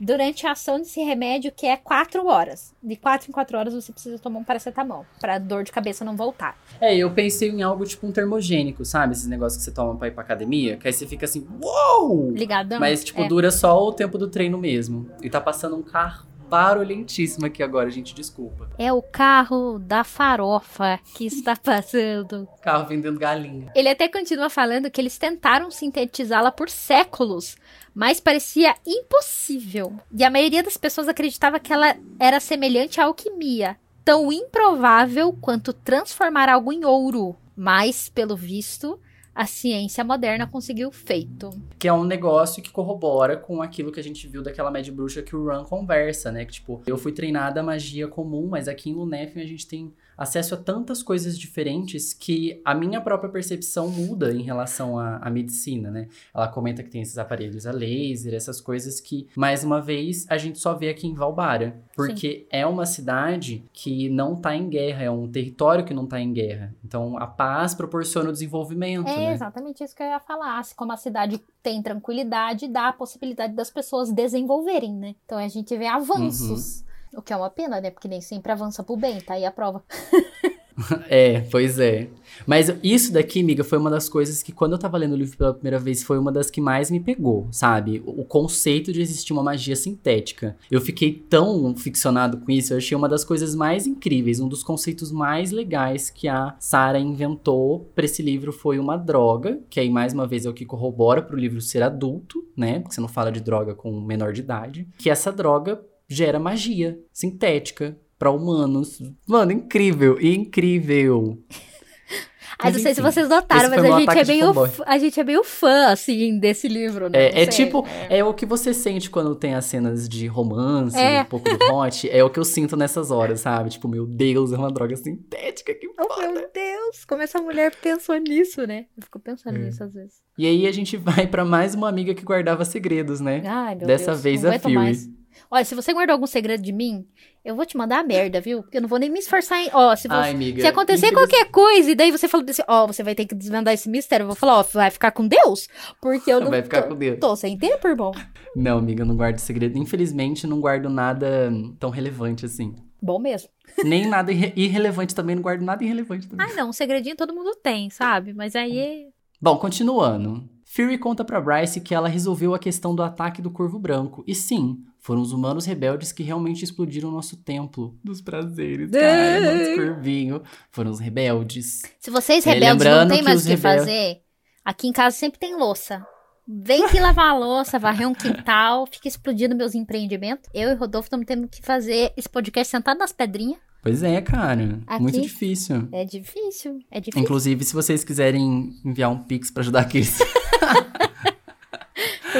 durante a ação desse remédio que é quatro horas. De quatro em quatro horas você precisa tomar um paracetamol para dor de cabeça não voltar. É, eu pensei em algo tipo um termogênico, sabe? Esses negócios que você toma pra ir pra academia, que aí você fica assim, uou! Ligadão? Mas, tipo, É. dura só o tempo do treino mesmo. E tá passando um carro barulhentíssimo aqui agora, gente, desculpa. É o carro da farofa que está passando. Carro vendendo galinha. Ele até continua falando que eles tentaram sintetizá-la por séculos, mas parecia impossível. E a maioria das pessoas acreditava que ela era semelhante à alquimia, tão improvável quanto transformar algo em ouro. Mas, pelo visto, a ciência moderna conseguiu feito. Que é um negócio que corrobora com aquilo que a gente viu daquela média bruxa que o Ran conversa, né? Que, tipo, eu fui treinada a magia comum, mas aqui em Lunefin a gente tem acesso a tantas coisas diferentes que a minha própria percepção muda em relação à, à medicina, né? Ela comenta que tem esses aparelhos a laser, essas coisas que, mais uma vez, a gente só vê aqui em Valbara. Porque é uma cidade que não tá em guerra, é um território que não tá em guerra. Então, a paz proporciona o desenvolvimento, É né? exatamente isso que eu ia falar. Se Como a cidade tem tranquilidade, dá a possibilidade das pessoas desenvolverem, né? Então a gente vê avanços. O que é uma pena, né? Porque nem sempre avança pro bem, tá aí a prova. É, pois é. Mas isso daqui, amiga, foi uma das coisas que quando eu tava lendo o livro pela primeira vez, foi uma das que mais me pegou, sabe? O conceito de existir uma magia sintética. Eu fiquei tão ficcionado com isso, eu achei uma das coisas mais incríveis, um dos conceitos mais legais que a Sarah inventou pra esse livro foi uma droga, que aí mais uma vez é o que corrobora pro livro ser adulto, né? Porque você não fala de droga com menor de idade. Que essa droga gera magia sintética pra humanos. Mano, incrível, incrível. Ah, não sei se vocês notaram, mas a gente, é de meio, a gente é meio fã, assim, desse livro, né? É, é tipo, é. é o que você sente quando tem as cenas de romance, É. um pouco do hot, é o que eu sinto nessas horas, sabe? Tipo, meu Deus, é uma droga sintética, que Oh, foda. meu Deus, como essa mulher pensou nisso, né? Eu fico pensando É. nisso às vezes. E aí a gente vai pra mais uma amiga que guardava segredos, né? Ai, meu Dessa Deus, vez não a Fury. mais. Olha, se você guardou algum segredo de mim, eu vou te mandar a merda, viu? Porque eu não vou nem me esforçar em. Ó, se, você- Ai, amiga. se acontecer infeliz- qualquer coisa, e daí você falou desse, ó, você vai ter que desvendar esse mistério, eu vou falar, ó, vai ficar com Deus? Porque eu não Vai ficar tô, com Deus. tô sem tempo, irmão. Não, amiga, eu não guardo segredo. Infelizmente, não guardo nada tão relevante assim. Bom mesmo. Nem nada irre irrelevante também, não guardo nada irrelevante também. Ah, não, um segredinho todo mundo tem, sabe? Mas aí. Bom, continuando. Fury conta pra Bryce que ela resolveu a questão do ataque do Corvo Branco. E sim, foram os humanos rebeldes que realmente explodiram nosso templo dos prazeres, cara. nosso corvinho. Foram os rebeldes. Se vocês rebeldes não tem que mais o que rebel- fazer, aqui em casa sempre tem louça. Vem aqui lavar a louça, varrer um quintal, fica explodindo meus empreendimentos. Eu e Rodolfo estamos tendo que fazer esse podcast sentado nas pedrinhas. Pois é, cara. Aqui? Muito difícil. É difícil, é difícil. Inclusive, se vocês quiserem enviar um pix pra ajudar aqueles.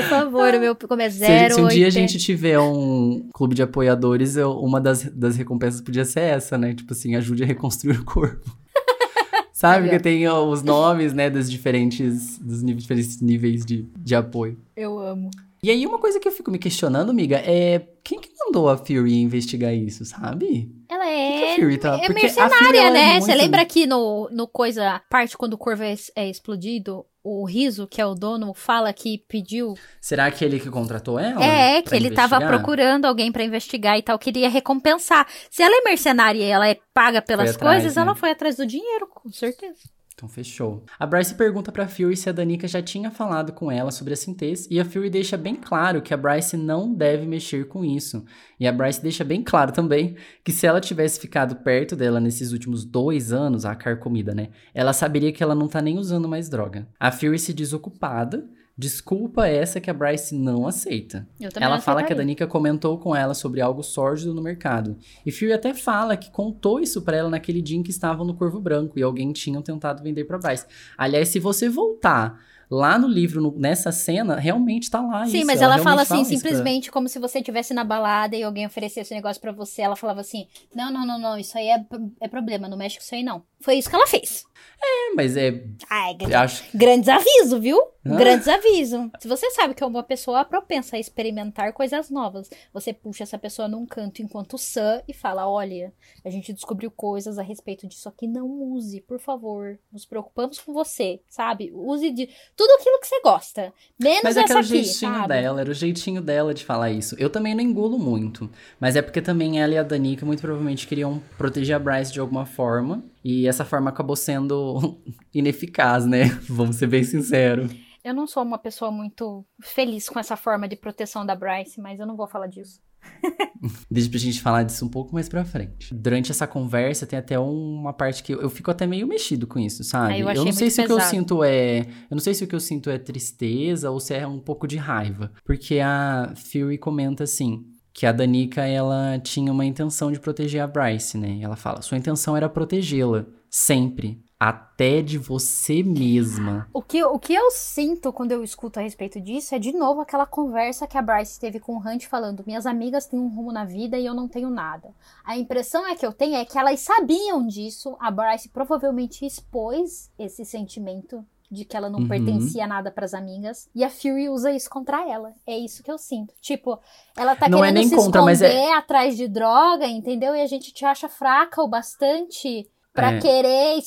Por favor, o meu como é se, zero. se um dia a gente tiver um clube de apoiadores, eu- uma das, das recompensas podia ser essa, né? Tipo assim, ajude a reconstruir o corpo. Sabe ó. que tem os nomes, né, dos diferentes, dos níveis, diferentes níveis de, de apoio. Eu amo. E aí, uma coisa que eu fico me questionando, amiga, é quem que mandou a Fury investigar isso, sabe? Ela que é, a Fury tá- é porque a Fury, mercenária, ela é né? Você muito- lembra que no, no coisa, a parte quando o corvo é, é explodido, o Riso, que é o dono, fala que pediu. Será que ele que contratou ela? é, que pra ele tava investigar? procurando alguém pra investigar e tal, queria recompensar. Se ela é mercenária e ela é paga pelas atrás, coisas, né? ela foi atrás do dinheiro, com certeza. Então fechou. A Bryce pergunta pra Fury se a Danica já tinha falado com ela sobre a sintez, e a Fury deixa bem claro que a Bryce não deve mexer com isso. E a Bryce deixa bem claro também que se ela tivesse ficado perto dela nesses últimos dois anos, a carcomida, né? Ela saberia que ela não tá nem usando mais droga. A Fury se diz ocupada, desculpa essa que a Bryce não aceita. Eu também Ela não fala que a. Danica comentou com ela sobre algo sórdido no mercado. E Fury até fala que contou isso pra ela naquele dia em que estavam no Corvo Branco e alguém tinha tentado vender pra Bryce. Aliás, se você voltar lá no livro, no- nessa cena, realmente tá lá Sim, isso. mas ela, fala realmente assim, pra- simplesmente como se você estivesse na balada e alguém oferecesse esse negócio pra você. Ela falava assim: não, não, não, não, isso aí é, é problema, não mexe com isso aí não. Foi isso que ela fez. É, mas é... Ai, Acho. Grandes avisos, viu? Ah. Grandes avisos. Se você sabe que é uma pessoa propensa a experimentar coisas novas, você puxa essa pessoa num canto enquanto sã e fala: olha, a gente descobriu coisas a respeito disso aqui, não use, por favor. Nos preocupamos com você, sabe? Use de tudo aquilo que você gosta. Menos Mas é que essa era o aqui, jeitinho sabe? dela, era o jeitinho dela de falar isso. Eu também não engulo muito. Mas é porque também ela e a Danica muito provavelmente queriam proteger a Bryce de alguma forma. E essa forma acabou sendo ineficaz, né? Vamos ser bem sinceros. Eu não sou uma pessoa muito feliz com essa forma de proteção da Bryce, mas eu não vou falar disso. Deixa pra gente falar disso um pouco mais pra frente. Durante essa conversa, tem até uma parte que eu, eu fico até meio mexido com isso, sabe? Ah, eu achei não sei se o que eu sinto é. Eu não sei se o que eu sinto é tristeza ou se é um pouco de raiva. Porque a Fury comenta assim. Que a Danica, ela tinha uma intenção de proteger a Bryce, né? Ela fala, sua intenção era protegê-la. Sempre. Até de você mesma. O que, o que eu sinto quando eu escuto a respeito disso é de novo aquela conversa que a Bryce teve com o Hunt falando: minhas amigas têm um rumo na vida e eu não tenho nada. A impressão é que eu tenho é que elas sabiam disso, a Bryce provavelmente expôs esse sentimento de que ela não Uhum. pertencia a nada pras amigas e a Fury usa isso contra ela. É isso que eu sinto. Tipo, ela tá Não é querendo nem se contra, mas esconder é- atrás de droga, entendeu? E a gente te acha fraca o bastante Pra É. querer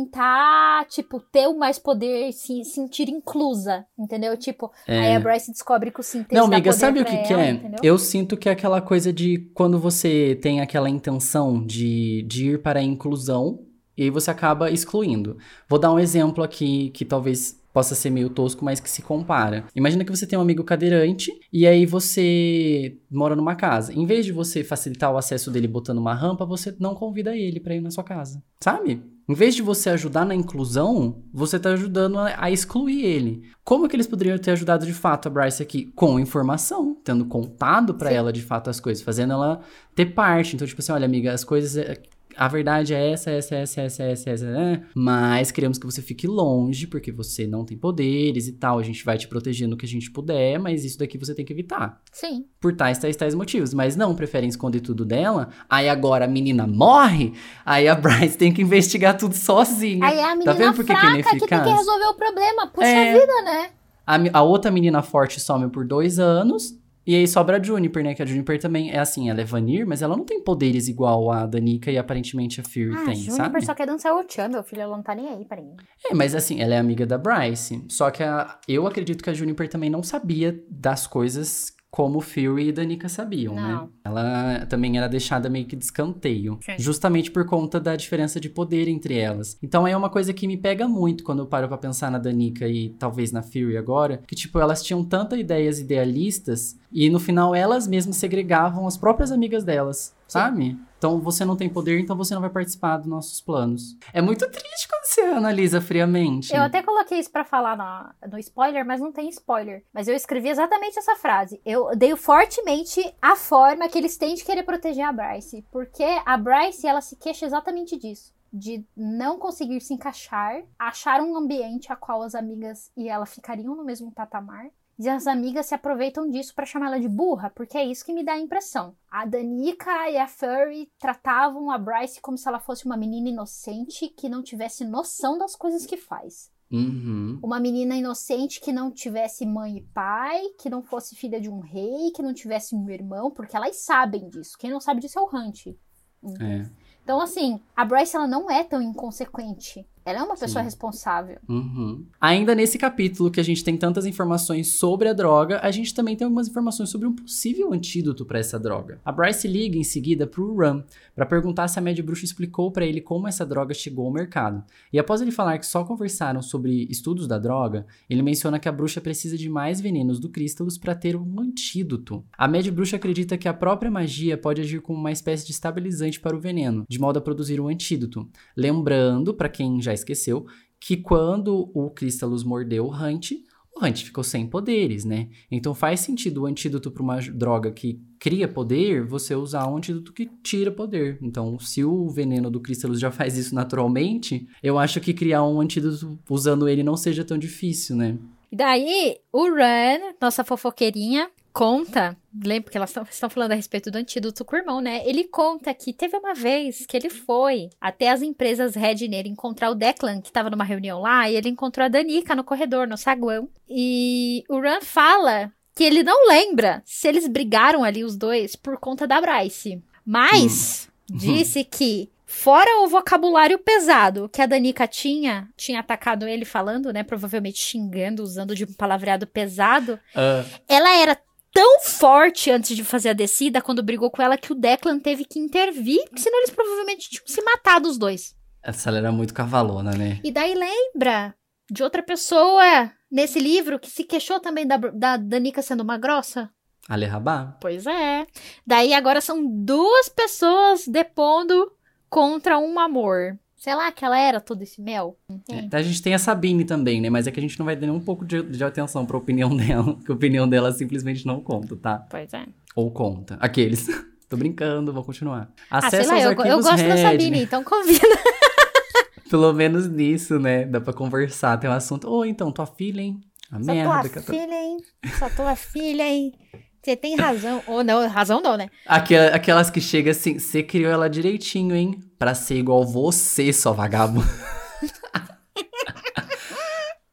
experimentar, tipo, ter o mais poder, se sentir inclusa, entendeu? Tipo, aí a Bryce descobre que o síntese Não, amiga, sabe o que, que ela, é? entendeu? Eu sinto que é aquela coisa de quando você tem aquela intenção de, de ir para a inclusão e aí você acaba excluindo. Vou dar um exemplo aqui que talvez possa ser meio tosco, mas que se compara. Imagina que você tem um amigo cadeirante e aí você mora numa casa. Em vez de você facilitar o acesso dele botando uma rampa, você não convida ele para ir na sua casa, sabe? Em vez de você ajudar na inclusão, você tá ajudando a, a excluir ele. Como que eles poderiam ter ajudado de fato a Bryce aqui? Com informação, tendo contado pra Sim. ela de fato as coisas, fazendo ela ter parte. Então, tipo assim, olha, amiga, as coisas. A verdade é essa, essa, essa, essa, essa, essa, né? Mas queremos que você fique longe, porque você não tem poderes e tal. A gente vai te proteger no que a gente puder, mas isso daqui você tem que evitar Sim. por tais, tais, tais motivos. Mas não, preferem esconder tudo dela. Aí agora a menina morre, aí a Bryce tem que investigar tudo sozinha. Aí a menina vendo por que que é fraca que, tem ineficaz? que resolver o problema. Puxa É. vida, né? A, a outra menina forte some por dois anos. E aí sobra a Juniper, né? Que a Juniper também é assim, ela é Vanir, mas ela não tem poderes igual a Danica e aparentemente a Fury Ah, tem, Juniper sabe? só quer dançar o Chan, meu filho. Ela não tá nem aí pra mim. É, mas assim, ela é amiga da Bryce. Só que a- eu acredito que a Juniper também não sabia das coisas como Fury e Danica sabiam, né? Não. Ela também era deixada meio que de escanteio, Sim. justamente por conta da diferença de poder entre elas. Então é uma coisa que me pega muito quando eu paro pra pensar na Danica e talvez na Fury agora, que tipo, elas tinham tantas ideias idealistas e no final elas mesmas segregavam as próprias amigas delas, sabe? Então você não tem poder, então você não vai participar dos nossos planos. É muito triste quando você analisa friamente. Eu até coloquei isso pra falar na- no spoiler, mas não tem spoiler. Mas eu escrevi exatamente essa frase. Eu odeio fortemente a forma que eles têm de querer proteger a Bryce. Porque a Bryce, ela se queixa exatamente disso. De não conseguir se encaixar, achar um ambiente a qual as amigas e ela ficariam no mesmo patamar. E as amigas se aproveitam disso pra chamar ela de burra, porque é isso que me dá a impressão. A Danica e a Furry tratavam a Bryce como se ela fosse uma menina inocente que não tivesse noção das coisas que faz. Uhum. Uma menina inocente que não tivesse mãe e pai, que não fosse filha de um rei, que não tivesse um irmão, porque elas sabem disso. Quem não sabe disso é o Hunt. É. Então, assim, a Bryce ela não é tão inconsequente. Ela é uma pessoa Sim. responsável. Uhum. Ainda nesse capítulo que a gente tem tantas informações sobre a droga, a gente também tem algumas informações sobre um possível antídoto para essa droga. A Bryce liga em seguida pro Ram para perguntar se a Mad Bruxa explicou para ele como essa droga chegou ao mercado. E após ele falar que só conversaram sobre estudos da droga, ele menciona que a bruxa precisa de mais venenos do Crístalos para ter um antídoto. A Mad Bruxa acredita que a própria magia pode agir como uma espécie de estabilizante para o veneno, de modo a produzir um antídoto. Lembrando, para quem já esqueceu, que quando o Cristalus mordeu o Hunt, o Hunt ficou sem poderes, né? Então faz sentido o antídoto para uma droga que cria poder, você usar um antídoto que tira poder. Então, se o veneno do Cristalus já faz isso naturalmente, eu acho que criar um antídoto usando ele não seja tão difícil, né? E daí, o Ran, nossa fofoqueirinha, conta, lembra que elas tão- estão falando a respeito do antídoto com o irmão, né? Ele conta que teve uma vez que ele foi até as empresas Redner encontrar o Declan, que tava numa reunião lá, e ele encontrou a Danica no corredor, no saguão. E o Ran fala que ele não lembra se eles brigaram ali os dois por conta da Bryce. Mas disse que Fora o vocabulário pesado que a Danica tinha, tinha atacado ele falando, né? Provavelmente xingando, usando de um palavreado pesado. Ah, Ela era tão forte antes de fazer a descida, quando brigou com ela, que o Declan teve que intervir, senão eles provavelmente tinham se matado os dois. essa era muito cavalona, né? E daí lembra de outra pessoa nesse livro que se queixou também da, da Danica sendo uma grossa? Ale Rabá. Pois é. Daí agora são duas pessoas depondo contra um amor. Sei lá que ela era todo esse mel. É, a gente tem a Sabine também, né? Mas é que a gente não vai dar nem um pouco de, de atenção pra opinião dela, que a opinião dela simplesmente não conta, tá? Pois é. Ou conta. Aqueles. Tô brincando, vou continuar. Ah, sei Acesso lá, aos eu, eu gosto da Red, Sabine, né? então combina. Pelo menos nisso, né? Dá pra conversar, tem um assunto. Ô, então, tua filha, hein? A Só merda tua que eu tô... filha, hein? Só tua filha, hein? Você tem razão. Ou não, razão não, né? Aquela- aquelas que chegam assim, você criou ela direitinho, hein? Pra ser igual você, só vagabundo.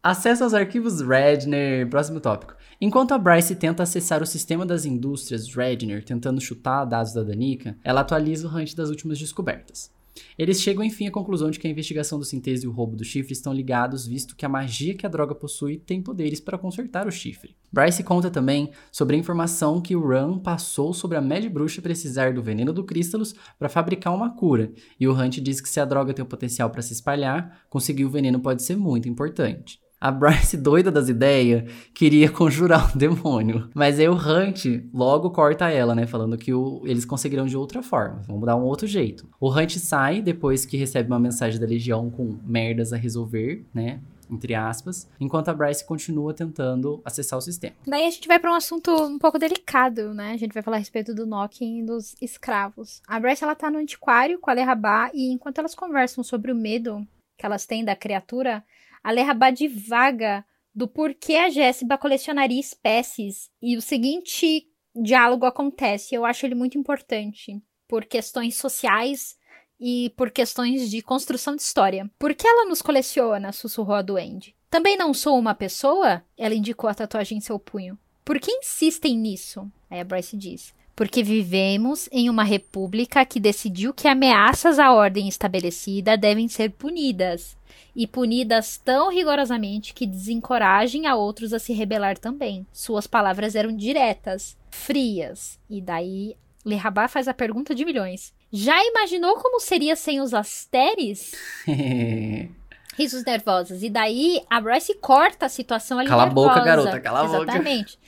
Acesso aos arquivos Redner. Próximo tópico. Enquanto a Bryce tenta acessar o sistema das indústrias Redner, tentando chutar dados da Danica, ela atualiza o hunt das últimas descobertas. Eles chegam enfim à conclusão de que a investigação do Sintese e o roubo do chifre estão ligados, visto que a magia que a droga possui tem poderes para consertar o chifre. Bryce conta também sobre a informação que o Ran passou sobre a Mad Bruxa precisar do veneno do Crístalos para fabricar uma cura, e o Hunt diz que se a droga tem o potencial para se espalhar, conseguir o veneno pode ser muito importante. A Bryce, doida das ideias, queria conjurar o demônio. Mas aí o Hunt logo corta ela, né? Falando que o- eles conseguirão de outra forma. Vamos dar um outro jeito. O Hunt sai depois que recebe uma mensagem da Legião com merdas a resolver, né? Entre aspas. Enquanto a Bryce continua tentando acessar o sistema. Daí a gente vai pra um assunto um pouco delicado, né? A gente vai falar a respeito do Knocking e dos escravos. A Bryce, ela tá no antiquário com a Lerrabá e enquanto elas conversam sobre o medo que elas têm da criatura, a Lerrabá divaga do porquê a Jéssica colecionaria espécies e o seguinte diálogo acontece. Eu acho ele muito importante por questões sociais e por questões de construção de história. Por que ela nos coleciona? sussurrou a Duende. Também não sou uma pessoa? Ela indicou a tatuagem em seu punho. Por que insistem nisso? Aí a Bryce diz. Porque vivemos em uma república que decidiu que ameaças à ordem estabelecida devem ser punidas. E punidas tão rigorosamente que desencorajem a outros a se rebelar também. Suas palavras eram diretas. frias. E daí Lerrabá faz a pergunta de milhões. Já imaginou como seria sem os asteres? Risos nervosos. E daí a Bryce corta a situação ali Cala nervosa. a boca, garota, cala a boca. Exatamente.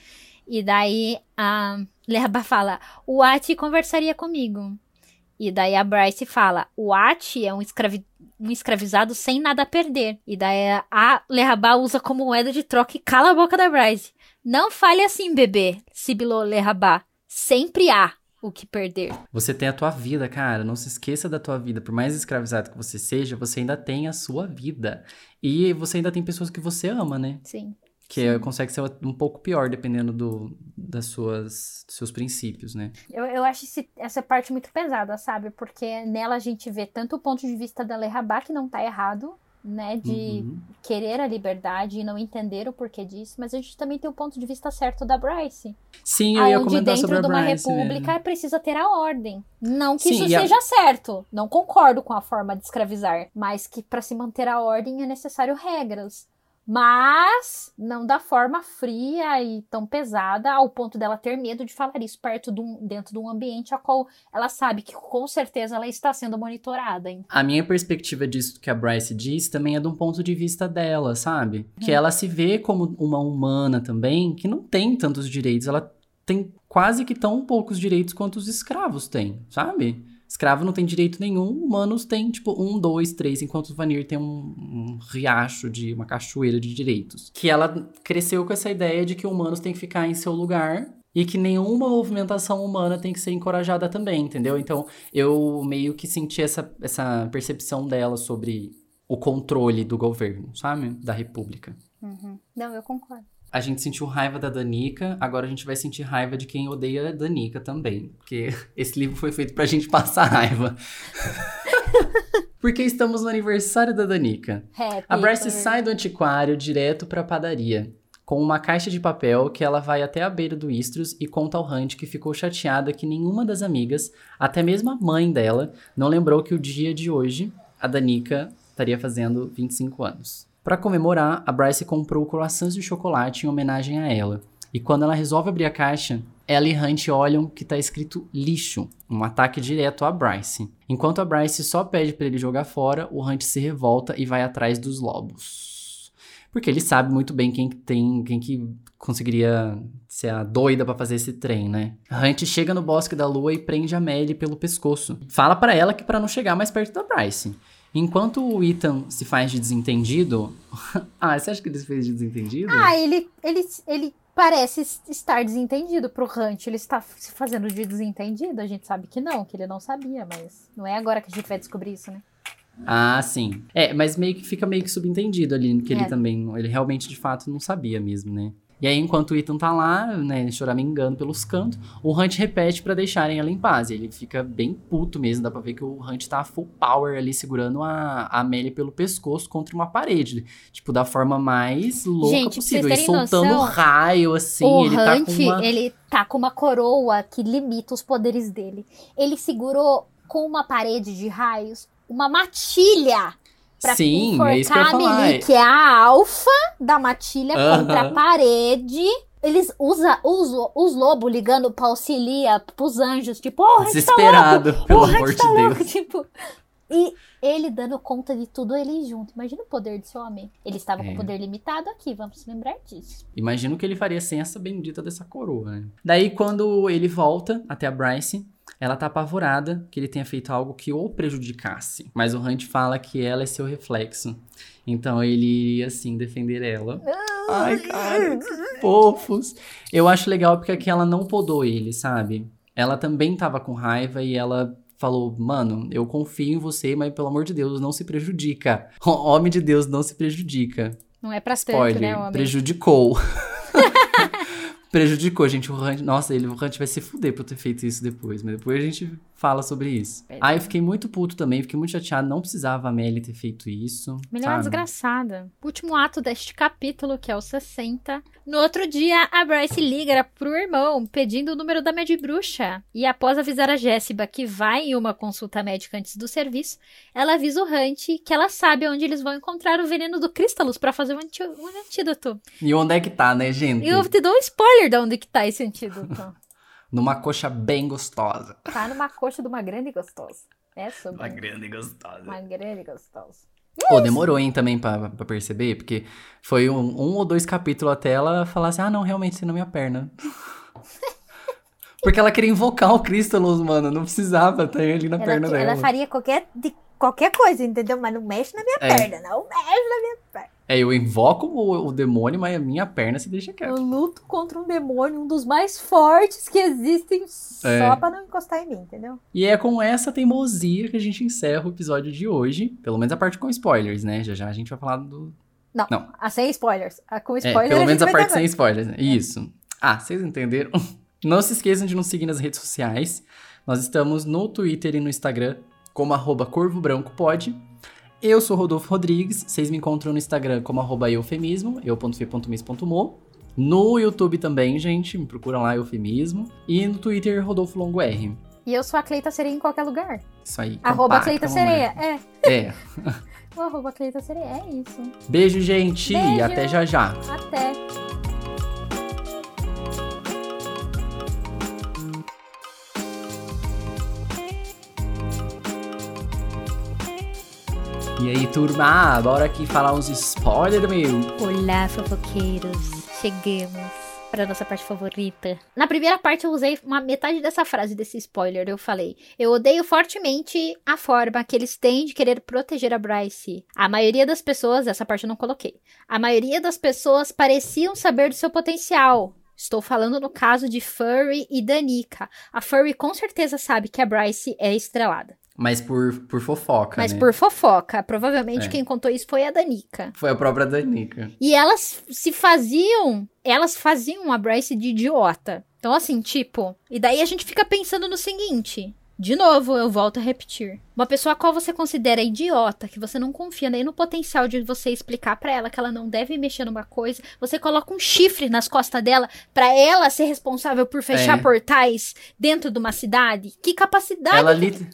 E daí a Lerrabá fala, o Ati conversaria comigo. E daí a Bryce fala, o Ati é um, escravi um escravizado sem nada a perder. E daí a Lerrabá usa como moeda de troca e cala a boca da Bryce. Não fale assim, bebê, sibilou Lerrabá. Sempre há o que perder. Você tem a tua vida, cara. Não se esqueça da tua vida. Por mais escravizado que você seja, você ainda tem a sua vida. E você ainda tem pessoas que você ama, né? Sim. Que é, consegue ser um pouco pior, dependendo do, das suas, dos seus princípios, né? Eu, eu acho esse, essa parte muito pesada, sabe? Porque nela a gente vê tanto o ponto de vista da Lerrabá, que não tá errado, né? De Uhum. querer a liberdade e não entender o porquê disso. Mas a gente também tem o ponto de vista certo da Bryce. Sim, eu ia Onde comentar dentro sobre a de uma Bryce república mesmo. precisa ter a ordem. Não que Sim, isso e a- seja certo. Não concordo com a forma de escravizar. Mas que para se manter a ordem é necessário regras. Mas não da forma fria e tão pesada ao ponto dela ter medo de falar isso perto de um, dentro de um ambiente a qual ela sabe que com certeza ela está sendo monitorada. hein? A minha perspectiva disso que a Bryce diz também é de um ponto de vista dela, sabe? Uhum. Que ela se vê como uma humana também, que não tem tantos direitos. Ela tem quase que tão poucos direitos quanto os escravos têm, sabe? Escravo não tem direito nenhum, humanos têm, tipo, um, dois, três, enquanto o Vanir tem um, um riacho de uma cachoeira de direitos. Que ela cresceu com essa ideia de que humanos têm que ficar em seu lugar e que nenhuma movimentação humana tem que ser encorajada também, entendeu? Então, eu meio que senti essa, essa percepção dela sobre o controle do governo, sabe? Da república. Não, eu concordo. A gente sentiu raiva da Danica, agora a gente vai sentir raiva de quem odeia a Danica também. Porque esse livro foi feito pra gente passar raiva. porque estamos no aniversário da Danica. Happy A Bryce sai do antiquário direto pra padaria, com uma caixa de papel que ela vai até a beira do Istros e conta ao Hunt que ficou chateada que nenhuma das amigas, até mesmo a mãe dela, não lembrou que o dia de hoje a Danica estaria fazendo 25 anos. Para comemorar, a Bryce comprou croissants de chocolate em homenagem a ela. E quando ela resolve abrir a caixa, ela e Hunt olham que tá escrito lixo, um ataque direto a Bryce. Enquanto a Bryce só pede para ele jogar fora, o Hunt se revolta e vai atrás dos lobos. Porque ele sabe muito bem quem que tem, quem que conseguiria ser a doida pra fazer esse trem, né? Hunt chega no Bosque da Lua e prende a Melly pelo pescoço. Fala pra ela que pra não chegar mais perto da Bryce. Enquanto o Ethan se faz de desentendido. ah, você acha que ele se fez de desentendido? Ah, ele, ele, ele parece estar desentendido pro Hunt. Ele está se fazendo de desentendido. A gente sabe que não, que ele não sabia, mas não é agora que a gente vai descobrir isso, né? Ah, sim. É, mas meio que fica meio que subentendido ali, que ele É. também, ele realmente de fato não sabia mesmo, né? E aí, enquanto o Ethan tá lá, né, choramingando pelos cantos, o Hunt repete pra deixarem ela em paz. E ele fica bem puto mesmo, dá pra ver que o Hunt tá full power ali, segurando a, a Amélia pelo pescoço contra uma parede. Tipo, da forma mais louca Gente, possível. E soltando noção, raio, assim, o ele Hunt, tá com uma... ele tá com uma coroa que limita os poderes dele. Ele segurou com uma parede de raios uma matilha pra Sim, é isso que eu ia enforcar a falar. Melee, que é a alfa da matilha Aham. contra a parede. Eles usam os, os lobos ligando pra auxilia pros anjos, tipo, oh, Hunt tá louco! Desesperado, pelo amor de tá Deus. louco, tipo. E ele dando conta de tudo, ele junto. Imagina o poder desse homem. Ele estava É. com poder limitado aqui, vamos lembrar disso. Imagino o que ele faria sem essa bendita dessa coroa, né? Daí, quando ele volta até a Bryce, ela tá apavorada que ele tenha feito algo que o prejudicasse. Mas o Hunt fala que ela é seu reflexo. Então ele iria, assim, defender ela. Ai, cara, que fofos. Eu acho legal porque aqui ela não podou ele, sabe? Ela também tava com raiva e ela falou, mano, eu confio em você, mas pelo amor de Deus, não se prejudica. Homem de Deus, não se prejudica. Não é pra tanto, Spoiler, né, homem? prejudicou. prejudicou, gente. O Hunt, nossa, ele, o Hunt vai se fuder por ter feito isso depois, mas depois a gente fala sobre isso. Verdade. Ah, eu fiquei muito puto também, fiquei muito chateado. Não precisava a Melly ter feito isso. Melhor sabe? desgraçada. Último ato deste capítulo, que é o 60. No outro dia, a Bryce liga pro irmão, pedindo o número da Mad Bruxa. E após avisar a Jéssica que vai em uma consulta médica antes do serviço, ela avisa o Hunt que ela sabe onde eles vão encontrar o veneno do Crystalus pra fazer um, antídoto. E onde é que tá, né, gente? E eu te dou um spoiler de onde que tá esse antídoto. Numa coxa bem gostosa. Tá numa coxa de uma grande gostosa. É sobre Uma grande gostosa. uma grande gostosa. Pô, demorou, hein, também pra, pra perceber, porque foi um, um ou dois capítulos até ela falar assim, ah, não, realmente, isso na minha perna. porque ela queria invocar o Crístalos, mano, não precisava ter ali na Ela, perna ela dela. faria qualquer, de, qualquer coisa, entendeu? Mas não mexe na minha É. perna, não mexe na minha perna. É, eu invoco o, o demônio, mas a minha perna se deixa Eu quieta. luto contra um demônio, um dos mais fortes que existem, só É. pra não encostar em mim, entendeu? E é com essa teimosia que a gente encerra o episódio de hoje, pelo menos a parte com spoilers, né? Já já a gente vai falar do... Não, Não. a sem spoilers. A com É, spoiler pelo menos a parte sem spoilers. né? Isso. Ah, vocês entenderam? Não se esqueçam de nos seguir nas redes sociais. Nós estamos no Twitter e no Instagram como arroba Corvo Branco Pode. Eu sou Rodolfo Rodrigues. Vocês me encontram no Instagram como arroba eufemismo, eu.fe.mis.mo. No YouTube também, gente, me procuram lá, eufemismo. E no Twitter, Rodolfo Longo R. E eu sou a Cleita Sereia em qualquer lugar. Isso aí. Arroba compacta, Cleita mamãe. Sereia. É. É. O arroba Cleita Sereia. É isso. Beijo, gente. Beijo. E até já já. Até. E aí, turma? Bora aqui falar uns spoilers, meu. Olá, fofoqueiros. Chegamos para nossa parte favorita. Na primeira parte eu usei uma metade dessa frase desse spoiler. Eu falei: "Eu odeio fortemente a forma que eles têm de querer proteger a Bryce. A maioria das pessoas, essa parte eu não coloquei. A maioria das pessoas pareciam saber do seu potencial." Estou falando no caso de Furry e Danica. A Furry com certeza sabe que a Bryce é estrelada. Mas por, por fofoca, Mas né? por fofoca. Provavelmente É. quem contou isso foi a Danica. Foi a própria Danica. E elas se faziam, elas faziam a Bryce de idiota. Então, assim, tipo, e daí a gente fica pensando no seguinte. De novo, eu volto a repetir. Uma pessoa a qual você considera idiota, que você não confia nem no potencial de você explicar pra ela que ela não deve mexer numa coisa, você coloca um chifre nas costas dela pra ela ser responsável por fechar É. portais dentro de uma cidade. Que capacidade Ela ali.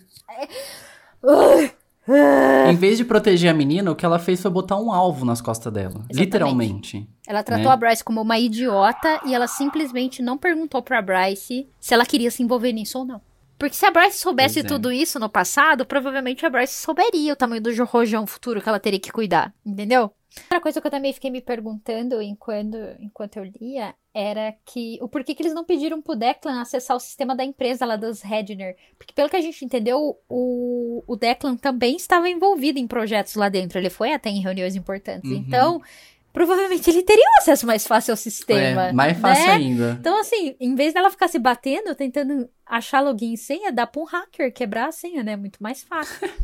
Em vez de proteger a menina, o que ela fez foi botar um alvo nas costas dela. Exatamente. Literalmente. Ela tratou né? a Bryce como uma idiota e ela simplesmente não perguntou pra Bryce se ela queria se envolver nisso ou não. Porque se a Bryce soubesse é. tudo isso no passado, provavelmente a Bryce souberia o tamanho do rojão futuro que ela teria que cuidar, entendeu? Outra coisa que eu também fiquei me perguntando enquanto, enquanto eu lia era que o porquê que eles não pediram pro Declan acessar o sistema da empresa lá dos Redner. Porque pelo que a gente entendeu, o, o Declan também estava envolvido em projetos lá dentro. Ele foi até em reuniões importantes. Uhum. Então, provavelmente ele teria um acesso mais fácil ao sistema. É, mais fácil né? ainda. Então, assim, em vez dela ficar se batendo, tentando achar login e senha, dá pra um hacker quebrar a senha, né? Muito mais fácil.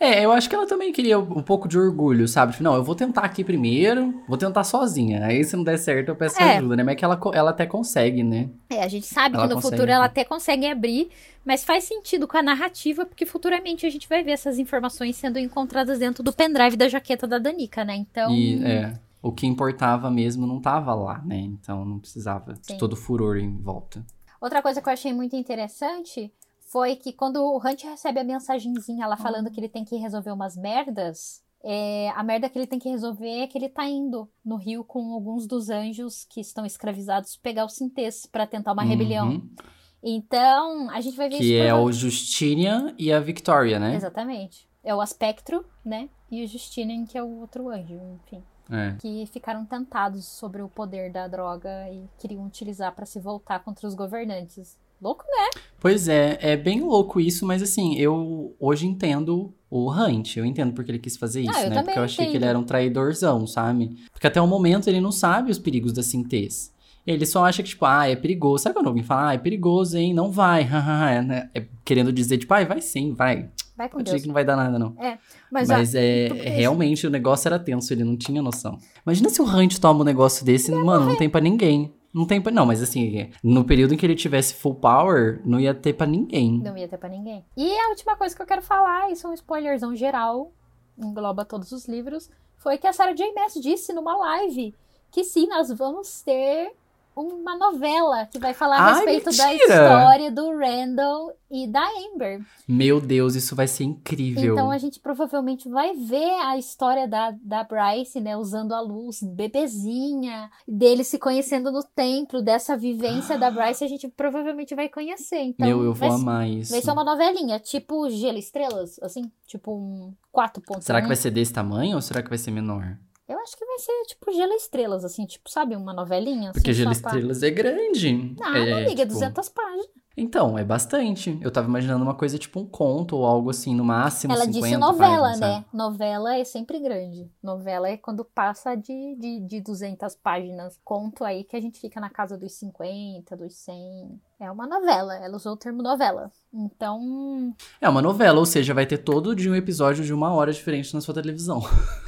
É, eu acho que ela também queria um pouco de orgulho, sabe? Tipo, não, eu vou tentar aqui primeiro, vou tentar sozinha. Aí se não der certo, eu peço É. ajuda, né? Mas é que ela, ela até consegue, né? É, a gente sabe Ela que no futuro ela até consegue abrir, mas faz sentido com a narrativa, porque futuramente a gente vai ver essas informações sendo encontradas dentro do pendrive da jaqueta da Danica, né? Então. E é, o que importava mesmo não tava lá, né? Então não precisava Sim. de todo o furor em volta. Outra coisa que eu achei muito interessante foi que quando o Hunt recebe a mensagenzinha lá falando que ele tem que resolver umas merdas, é, a merda que ele tem que resolver é que ele tá indo no rio com alguns dos anjos que estão escravizados pegar o Sintes pra tentar uma rebelião. Uhum. Então, a gente vai ver Que isso é prova- o Justinian e a Victoria, né? Exatamente. É o Aspectro, né? E o Justinian, que é o outro anjo, enfim. É. Que ficaram tentados sobre o poder da droga e queriam utilizar pra se voltar contra os governantes. Louco, né? Pois é, é bem louco isso, mas assim, eu hoje entendo o Hunt, eu entendo porque ele quis fazer isso, Ah, né? Porque eu achei que ele entendo. era um traidorzão, sabe? Porque até o momento ele não sabe os perigos da sintese. Ele só acha que, tipo, ah, é perigoso. Sabe quando alguém fala, ah, é perigoso, hein? Não vai, né? É querendo dizer, tipo, ah, vai sim, vai. Vai com Pode Deus. dizer que não vai dar nada, não. Mas, Mas, ó, é, realmente o negócio era tenso, ele não tinha noção. Imagina se o Hunt toma um negócio desse, mano, não tem pra ninguém. Não tem pra. Não, mas assim, no período em que ele tivesse full power, não ia ter pra ninguém. não ia ter pra ninguém. E a última coisa que eu quero falar, isso é um spoilerzão geral, engloba todos os livros, foi que a Sarah J. Maas disse numa live que sim, nós vamos ter uma novela que vai falar a Ai, respeito da mentira! história do Randall e da Amber. Meu Deus, isso vai ser incrível. Então a gente provavelmente vai ver a história da, da Bryce, né? Usando a luz, bebezinha, dele se conhecendo no templo, dessa vivência da Bryce, a gente provavelmente vai conhecer. Então, Meu, eu vai, vou amar isso. vai ser uma novelinha, tipo Gelo Estrelas, assim, tipo um 4.1. Será que vai ser desse tamanho ou será que vai ser menor? Eu acho que vai ser tipo Gelo e Estrelas, assim, tipo, sabe, uma novelinha? Porque assim, Gelo e só pra- Estrelas é grande. Não, é, amiga, tipo- 200 páginas. Então, é bastante. Eu tava imaginando uma coisa tipo um conto ou algo assim, no máximo Ela 50 disse novela, páginas, né? Novela é sempre grande. Novela é quando passa de, de, de 200 páginas. Conto aí que a gente fica na casa dos 50, dos 100. É uma novela. Ela usou o termo novela. Então, É uma novela, ou seja, vai ter todo dia um episódio de uma hora diferente na sua televisão.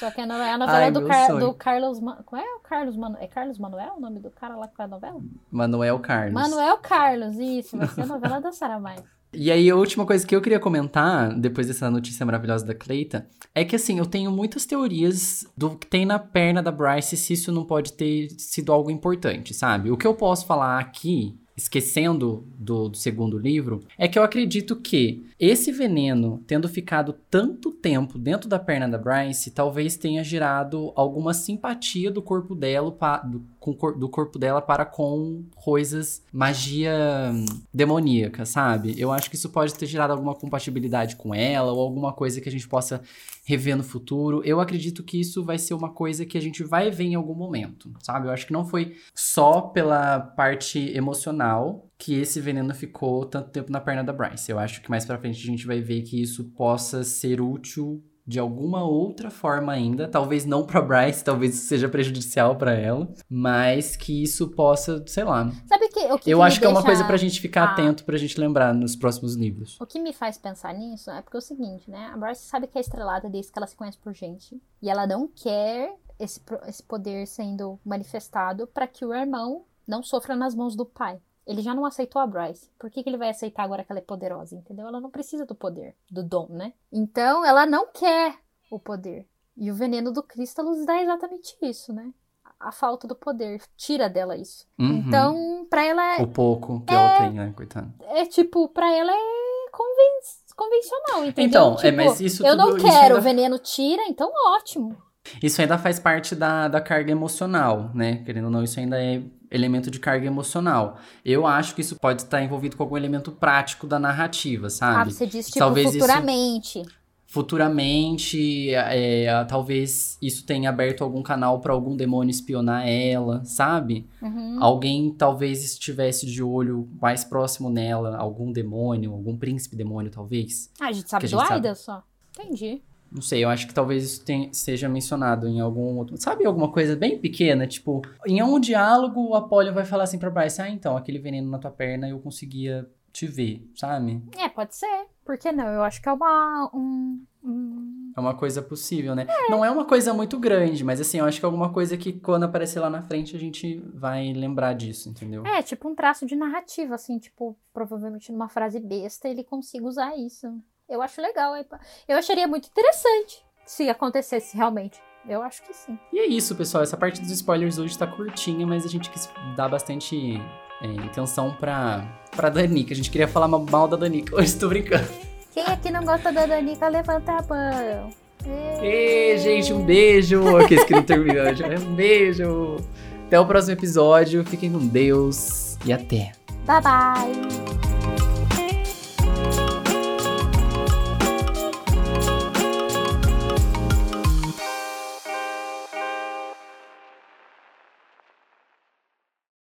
só que é a novela Ai, do, meu Car- sonho. do Carlos... Ma- Qual é o Carlos Manuel? É Carlos Manuel o nome do cara lá que faz a novela? Manuel Carlos. Manuel Carlos, isso. Vai ser a novela da Sarah Maia. E aí, a última coisa que eu queria comentar, depois dessa notícia maravilhosa da Cleita, é que assim, eu tenho muitas teorias do que tem na perna da Bryce se isso não pode ter sido algo importante, sabe? O que eu posso falar aqui, esquecendo do, do segundo livro, é que eu acredito que esse veneno, tendo ficado tanto tempo dentro da perna da Bryce, talvez tenha gerado alguma simpatia do corpo dela, do, com do corpo dela para com coisas, magia hum, demoníaca, sabe? Eu acho que isso pode ter gerado alguma compatibilidade com ela ou alguma coisa que a gente possa rever no futuro. Eu acredito que isso vai ser uma coisa que a gente vai ver em algum momento, sabe? Eu acho que não foi só pela parte emocional que esse veneno ficou tanto tempo na perna da Bryce. Eu acho que mais pra frente a gente vai ver que isso possa ser útil de alguma outra forma ainda, talvez não pra Bryce, talvez isso seja prejudicial pra ela, mas que isso possa, sei lá. Sabe que, o que Eu que acho que é uma coisa pra gente ficar Ah. atento, pra gente lembrar nos próximos livros. O que me faz pensar nisso é porque é o seguinte, né? A Bryce sabe que é estrelada desde que ela se conhece por gente. E ela não quer esse, esse poder sendo manifestado para que o irmão não sofra nas mãos do pai. Ele já não aceitou a Bryce. Por que, que ele vai aceitar agora que ela é poderosa? Entendeu? Ela não precisa do poder, do dom, né? Então ela não quer o poder. E o veneno do Crístalos dá exatamente isso, né? A falta do poder tira dela isso. Uhum. Então, pra ela é- O pouco que ela tem, né, coitada. é tipo, pra ela é conven- convencional, entendeu? Então, é, Tipo, mas isso Eu tudo- não quero, ainda- o veneno tira, então ótimo. Isso ainda faz parte da, da carga emocional, né? Querendo ou não, isso ainda é elemento de carga emocional. Eu acho que isso pode estar envolvido com algum elemento prático da narrativa, Ah, sabe? você diz, tipo, Talvez isso- futuramente. Futuramente, é, talvez isso tenha aberto algum canal para algum demônio espionar ela, sabe? Uhum. Alguém talvez estivesse de olho mais próximo nela, algum demônio, algum príncipe demônio, talvez. Ah, a gente sabe do Aida só. Entendi. Não sei, eu acho que talvez isso tenha- seja mencionado em algum outro. Sabe alguma coisa bem pequena? Tipo, em um diálogo, o Apollyon vai falar assim pra Bryce: Ah, então, aquele veneno na tua perna eu conseguia te ver, sabe? É, pode ser. Por que não? Eu acho que é uma. Um, um- É uma coisa possível, né? Não é uma coisa muito grande, mas assim, eu acho que é alguma coisa que quando aparecer lá na frente a gente vai lembrar disso, entendeu? É, tipo um traço de narrativa, assim, tipo, provavelmente numa frase besta ele consiga usar isso. Eu acho legal. é Eu acharia muito interessante se acontecesse realmente. Eu acho que sim. E é isso, pessoal. Essa parte dos spoilers hoje tá curtinha, mas a gente quis dar bastante é, atenção pra, pra Danica. A gente queria falar mal da Danica. Hoje tô brincando. Quem aqui não gosta da Danica, levanta a mão. Ê, gente, um beijo. Aqueles que não terminam. Um beijo. Até o próximo episódio. Fiquem com Deus e até. Bye bye.